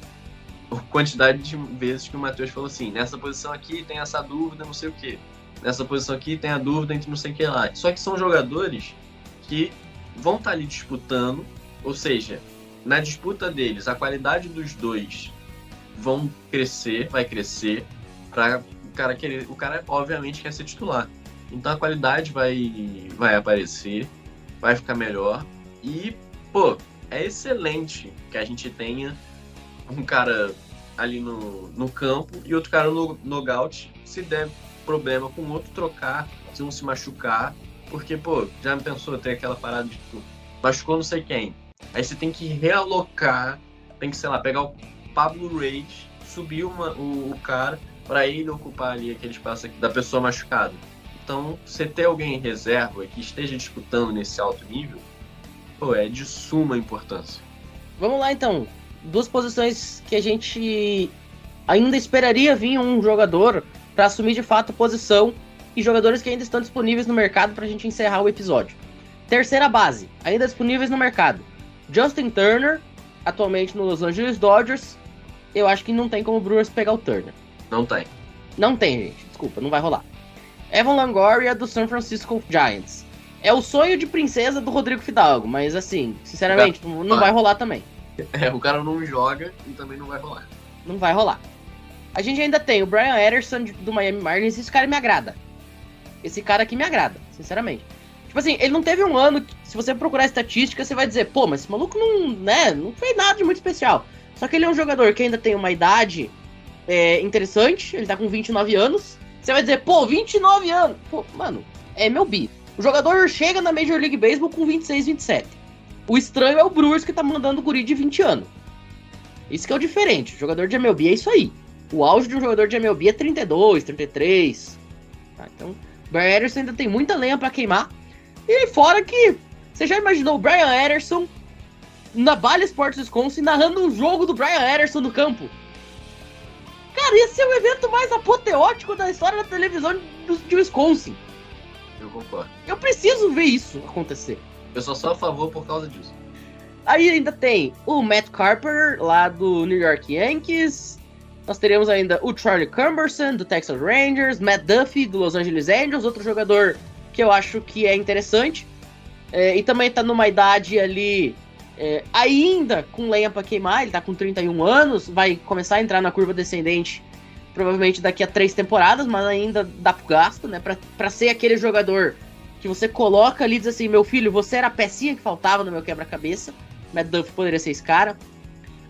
quantidade de vezes que o Matheus falou assim: nessa posição aqui tem essa dúvida, não sei o que. Nessa posição aqui tem a dúvida entre não sei o que lá. Só que são jogadores que vão estar ali disputando, ou seja, na disputa deles, a qualidade dos dois vão crescer, vai crescer, para o cara querer. O cara, obviamente, quer ser titular. Então a qualidade vai, vai aparecer, vai ficar melhor. E, pô, é excelente que a gente tenha um cara ali no, no campo e outro cara no nogout. Se der problema com o outro, trocar, se um se machucar. Porque, pô, já me pensou ter aquela parada de tipo, machucou não sei quem. Aí você tem que realocar, tem que, sei lá, pegar o Pablo Reis, subir uma, o, o cara para ele ocupar ali aquele espaço da pessoa machucada. Então, você ter alguém em reserva que esteja disputando nesse alto nível, pô, é de suma importância. Vamos lá então. Duas posições que a gente ainda esperaria vir um jogador para assumir de fato posição e jogadores que ainda estão disponíveis no mercado para a gente encerrar o episódio. Terceira base, ainda disponíveis no mercado. Justin Turner, atualmente no Los Angeles Dodgers. Eu acho que não tem como o Brewers pegar o Turner. Não tem. Não tem, gente. Desculpa, não vai rolar. Evan Longoria do San Francisco Giants. É o sonho de princesa do Rodrigo Fidalgo, mas assim, sinceramente, não não vai rolar também. É, o cara não joga e também não vai rolar. Não vai rolar. A gente ainda tem o Brian Ederson de- do Miami Marlins. Esse cara me agrada. Esse cara aqui me agrada, sinceramente. Tipo assim, ele não teve um ano que, se você procurar estatística, você vai dizer, pô, mas esse maluco não, né, não fez nada de muito especial. Só que ele é um jogador que ainda tem uma idade é, interessante, ele tá com 29 anos. Você vai dizer, pô, 29 anos. Pô, mano, é meu bi. O jogador chega na Major League Baseball com 26, 27. O estranho é o Brewers que tá mandando o guri de 20 anos. Isso que é o diferente. O jogador de MLB é isso aí. O auge de um jogador de MLB é 32, 33. Tá, então, o Brian Ederson ainda tem muita lenha para queimar. E fora que você já imaginou o Brian Ederson na Bally Sports Wisconsin narrando um jogo do Brian Ederson no campo? Cara, ia ser o evento mais apoteótico da história da televisão de Wisconsin. Eu concordo. Eu preciso ver isso acontecer. Eu sou só a favor por causa disso. Aí ainda tem o Matt Carpenter, lá do New York Yankees. Nós teremos ainda o Charlie Cumberson, do Texas Rangers. Matt Duffy, do Los Angeles Angels, outro jogador que eu acho que é interessante. É, e também tá numa idade ali é, ainda com lenha para queimar, ele tá com 31 anos, vai começar a entrar na curva descendente provavelmente daqui a três temporadas, mas ainda dá pro gasto, né? Pra, pra ser aquele jogador que você coloca ali e diz assim: meu filho, você era a pecinha que faltava no meu quebra-cabeça. Matt Duff poderia ser esse cara.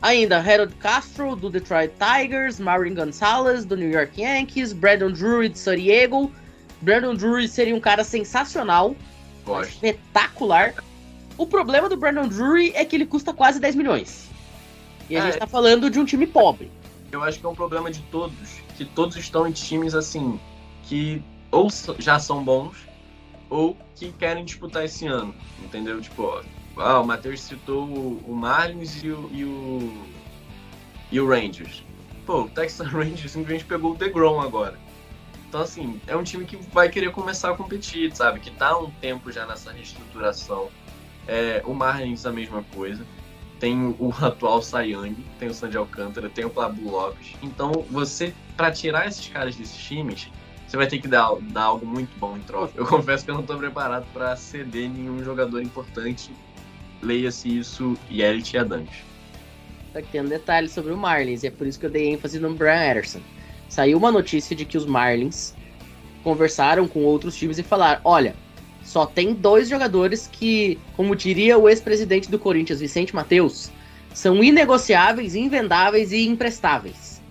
Ainda, Harold Castro, do Detroit Tigers, Marvin Gonzalez, do New York Yankees, Brandon Drury, de San Diego. Brandon Drury seria um cara sensacional, Gosto. espetacular. O problema do Brandon Drury é que ele custa quase 10 milhões. E a É. gente tá falando de um time pobre. Eu acho que é um problema de todos, que todos estão em times assim, que ou já são bons, ou que querem disputar esse ano, entendeu? Tipo, ó, ah, o Matheus citou o, o Marlins e o, e o e o Rangers. Pô, o Texas Rangers simplesmente pegou o DeGrom agora. Então, assim, é um time que vai querer começar a competir, sabe? Que tá há um tempo já nessa reestruturação. É, o Marlins a mesma coisa. Tem o atual Young, tem o Sandy Alcântara, tem o Pablo Lopes. Então, você, pra tirar esses caras desses times, você vai ter que dar, dar algo muito bom em troca. Eu confesso que eu não tô preparado pra ceder nenhum jogador importante. Leia-se isso e Adams. Só que tem um detalhe sobre o Marlins, e é por isso que eu dei ênfase no Brian Anderson. Saiu uma notícia de que os Marlins conversaram com outros times e falaram: olha, só tem dois jogadores que, como diria o ex-presidente do Corinthians, Vicente Mateus, são inegociáveis, invendáveis e imprestáveis: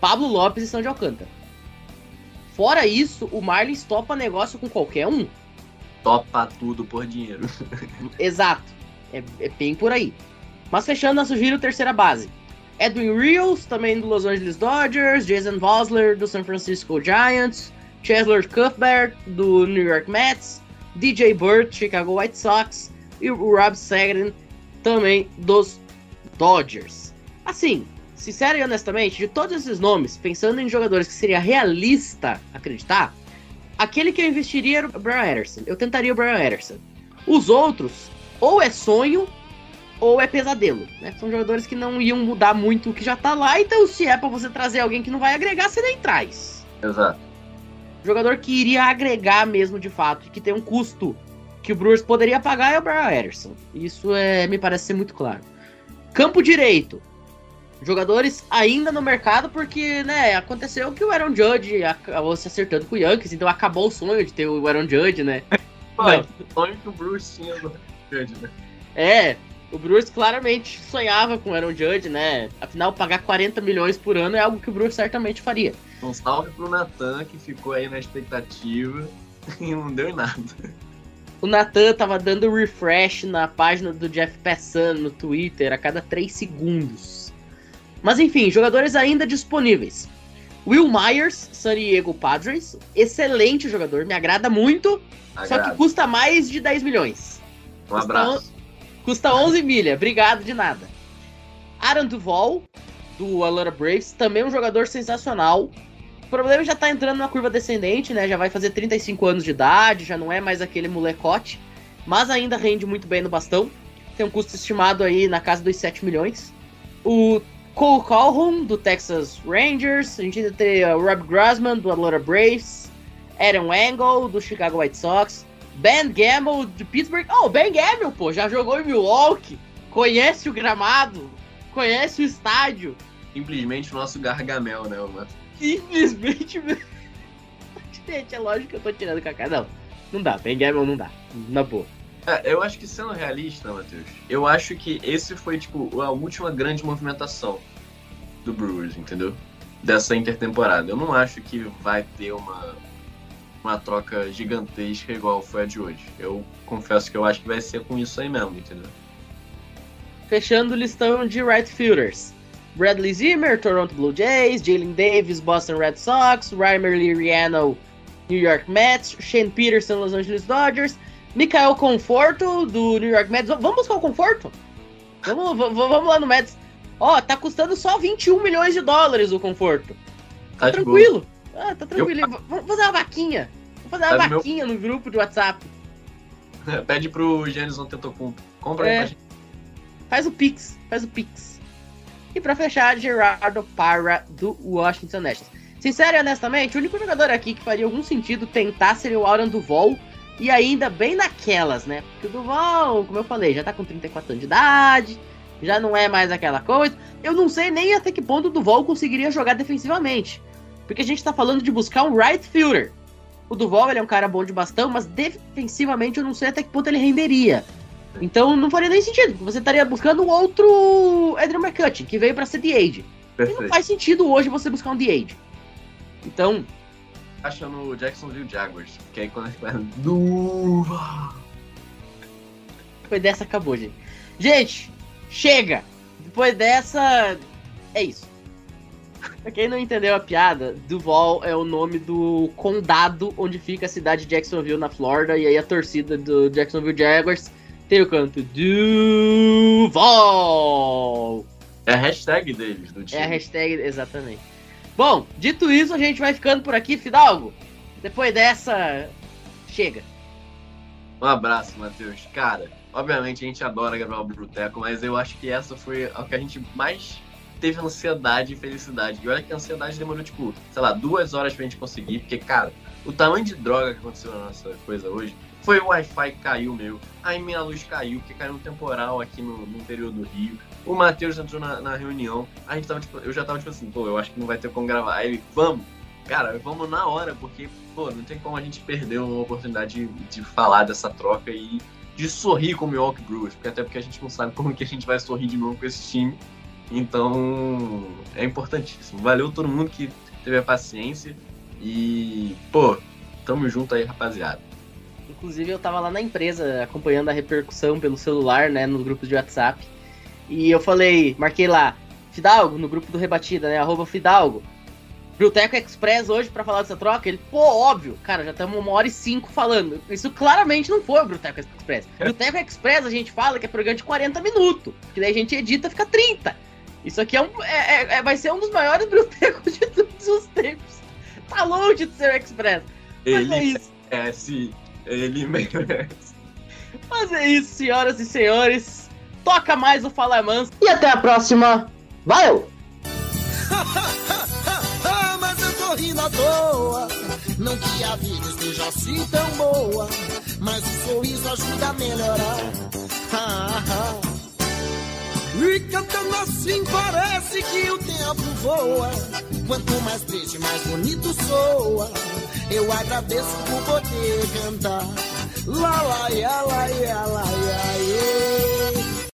Pablo Lopes e São de Alcântara. Fora isso, o Marlins topa negócio com qualquer um. Topa tudo por dinheiro. Exato. É, é bem por aí. Mas fechando, eu sugiro terceira base. Edwin Rios, também do Los Angeles Dodgers, Jason Vosler, do San Francisco Giants, Chesler Cuthbert, do New York Mets, DJ Burt, Chicago White Sox, e o Rob Sagrin, também dos Dodgers. Assim, sincero e honestamente, de todos esses nomes, pensando em jogadores que seria realista acreditar, aquele que eu investiria era o Brian Anderson. Eu tentaria o Brian Anderson. Os outros, ou é sonho, ou é pesadelo. Né? São jogadores que não iam mudar muito o que já tá lá, então se é pra você trazer alguém que não vai agregar, você nem traz. Exato. Jogador que iria agregar mesmo de fato, e que tem um custo que o Brewers poderia pagar é o Brian Anderson. Isso é, me parece ser muito claro. Campo direito. Jogadores ainda no mercado, porque, né, aconteceu que o Aaron Judge acabou se acertando com o Yankees, então acabou o sonho de ter o Aaron Judge, né? Que sonho que o Bruce tinha no Judge, né? É, o Brewers claramente sonhava com o Aaron Judge, né? Afinal, pagar 40 milhões por ano é algo que o Brewers certamente faria. Um salve pro Natan, que ficou aí na expectativa e não deu em nada. O Nathan tava dando refresh na página do Jeff Passan no Twitter a cada 3 segundos. Mas enfim, jogadores ainda disponíveis. Will Myers, San Diego Padres, excelente jogador, me agrada muito, só que Agrada. custa mais de 10 milhões. Um abraço. Custa 11 milha, obrigado de nada. Aaron Duval, do Atlanta Braves, também um jogador sensacional. O problema é já tá entrando na curva descendente, né? Já vai fazer 35 anos de idade, já não é mais aquele molecote, mas ainda rende muito bem no bastão. Tem um custo estimado aí na casa dos 7 milhões. O Cole Calhoun, do Texas Rangers. A gente ainda tem o Rob Grossman, do Atlanta Braves. Aaron Angle, do Chicago White Sox. Ben Gamble, de Pittsburgh. Oh, Ben Gamble, pô, já jogou em Milwaukee. Conhece o gramado. Conhece o estádio. Simplesmente o nosso Gargamel, né, mano? Simplesmente. Gente, é lógico que eu tô tirando Kaká. Não, não dá. Ben Gamble não dá. Na boa. É, eu acho que sendo realista, Matheus, eu acho que esse foi, tipo, a última grande movimentação do Brewers, entendeu? Dessa intertemporada. Eu não acho que vai ter uma, uma troca gigantesca igual foi a de hoje. Eu confesso que eu acho que vai ser com isso aí mesmo, entendeu? fechando o listão de right fielders. Bradley Zimmer, Toronto Blue Jays, Jalen Davis, Boston Red Sox, Reimer Liriano, New York Mets, Shane Peterson, Los Angeles Dodgers, Mikael Conforto, do New York Mets. Vamos buscar o Conforto? Vamos, vamos lá no Mets. Ó, tá custando só 21 milhões de dólares o Conforto. Tá, Tá tranquilo. Ah, tá tranquilo. V- Vamos fazer uma vaquinha. Vamos fazer uma Tá no meu- vaquinha no grupo de WhatsApp. boa. Pede pro Gênesis Antetokounmpo. Compra É. aí pra gente. Faz o Pix, faz o Pix. E pra fechar, Gerardo Parra do Washington Nationals. Sincero e honestamente, o único jogador aqui que faria algum sentido tentar seria o Aaron Duval. E ainda bem naquelas, né? Porque o Duval, como eu falei, já tá com 34 anos de idade. Já não é mais aquela coisa. Eu não sei nem até que ponto o Duval conseguiria jogar defensivamente. Porque a gente tá falando de buscar um right fielder. O Duval ele é um cara bom de bastão, mas defensivamente eu não sei até que ponto ele renderia. Então não faria nem sentido, porque você estaria buscando um outro Adrian McCutcheon, que veio pra ser DH. E não faz sentido hoje você buscar um DH. Então, Achando o Jacksonville Jaguars. Que aí quando a gente vai. Duva! depois dessa acabou, gente. Gente, chega! Depois dessa, é isso. Pra quem não entendeu a piada, Duval é o nome do condado onde fica a cidade de Jacksonville, na Flórida, e aí a torcida do Jacksonville Jaguars tem o canto Duval! É a hashtag deles, do time. É a hashtag, exatamente. Bom, dito isso, a gente vai ficando por aqui, Fidalgo. Depois dessa, chega. Um abraço, Matheus. Cara, obviamente a gente adora gravar o Bruteco, mas eu acho que essa foi a que a gente mais teve ansiedade e felicidade. E olha que a ansiedade demorou, tipo, sei lá, duas horas pra gente conseguir, porque, cara, o tamanho de droga que aconteceu na nossa coisa hoje foi o Wi-Fi que caiu meu, aí minha luz caiu, porque caiu um temporal aqui no, no interior do Rio. O Matheus entrou na, na reunião, a gente tava, tipo, eu já tava tipo assim, pô, eu acho que não vai ter como gravar. Aí ele, vamos, cara, vamos na hora, porque, pô, não tem como a gente perder uma oportunidade de, de falar dessa troca e de sorrir com o Milwaukee Brewers, porque até porque a gente não sabe como que a gente vai sorrir de novo com esse time. Então, é importantíssimo. Valeu todo mundo que teve a paciência e, pô, tamo junto aí, rapaziada. Inclusive, eu tava lá na empresa acompanhando a repercussão pelo celular, né, nos grupos de WhatsApp. E eu falei, marquei lá, Fidalgo, no grupo do Rebatida, né, arroba Fidalgo. Bruteco Express hoje pra falar dessa troca? Ele, pô, óbvio. Cara, já estamos uma hora e cinco falando. Isso claramente não foi o Bruteco Express. Bruteco Express a gente fala que é programa de 40 minutos. Que daí a gente edita fica 30. Isso aqui é um, é- é- é- vai ser um dos maiores Brutecos de todos os tempos. Tá longe de ser o Express. Mas é Ele isso. merece, ele merece. Mas é isso, senhoras e senhores. Toca mais o Fala Manso. E até a próxima. Valeu! Ah, mas eu tô rindo à toa. Não que a vida esteja assim tão boa, mas o sorriso ajuda a melhorar. E cantando assim parece que o tempo voa. Quanto mais triste, mais bonito soa. Eu agradeço por poder cantar. Lá, lá, ia, lá, ia, lá, ia, ia.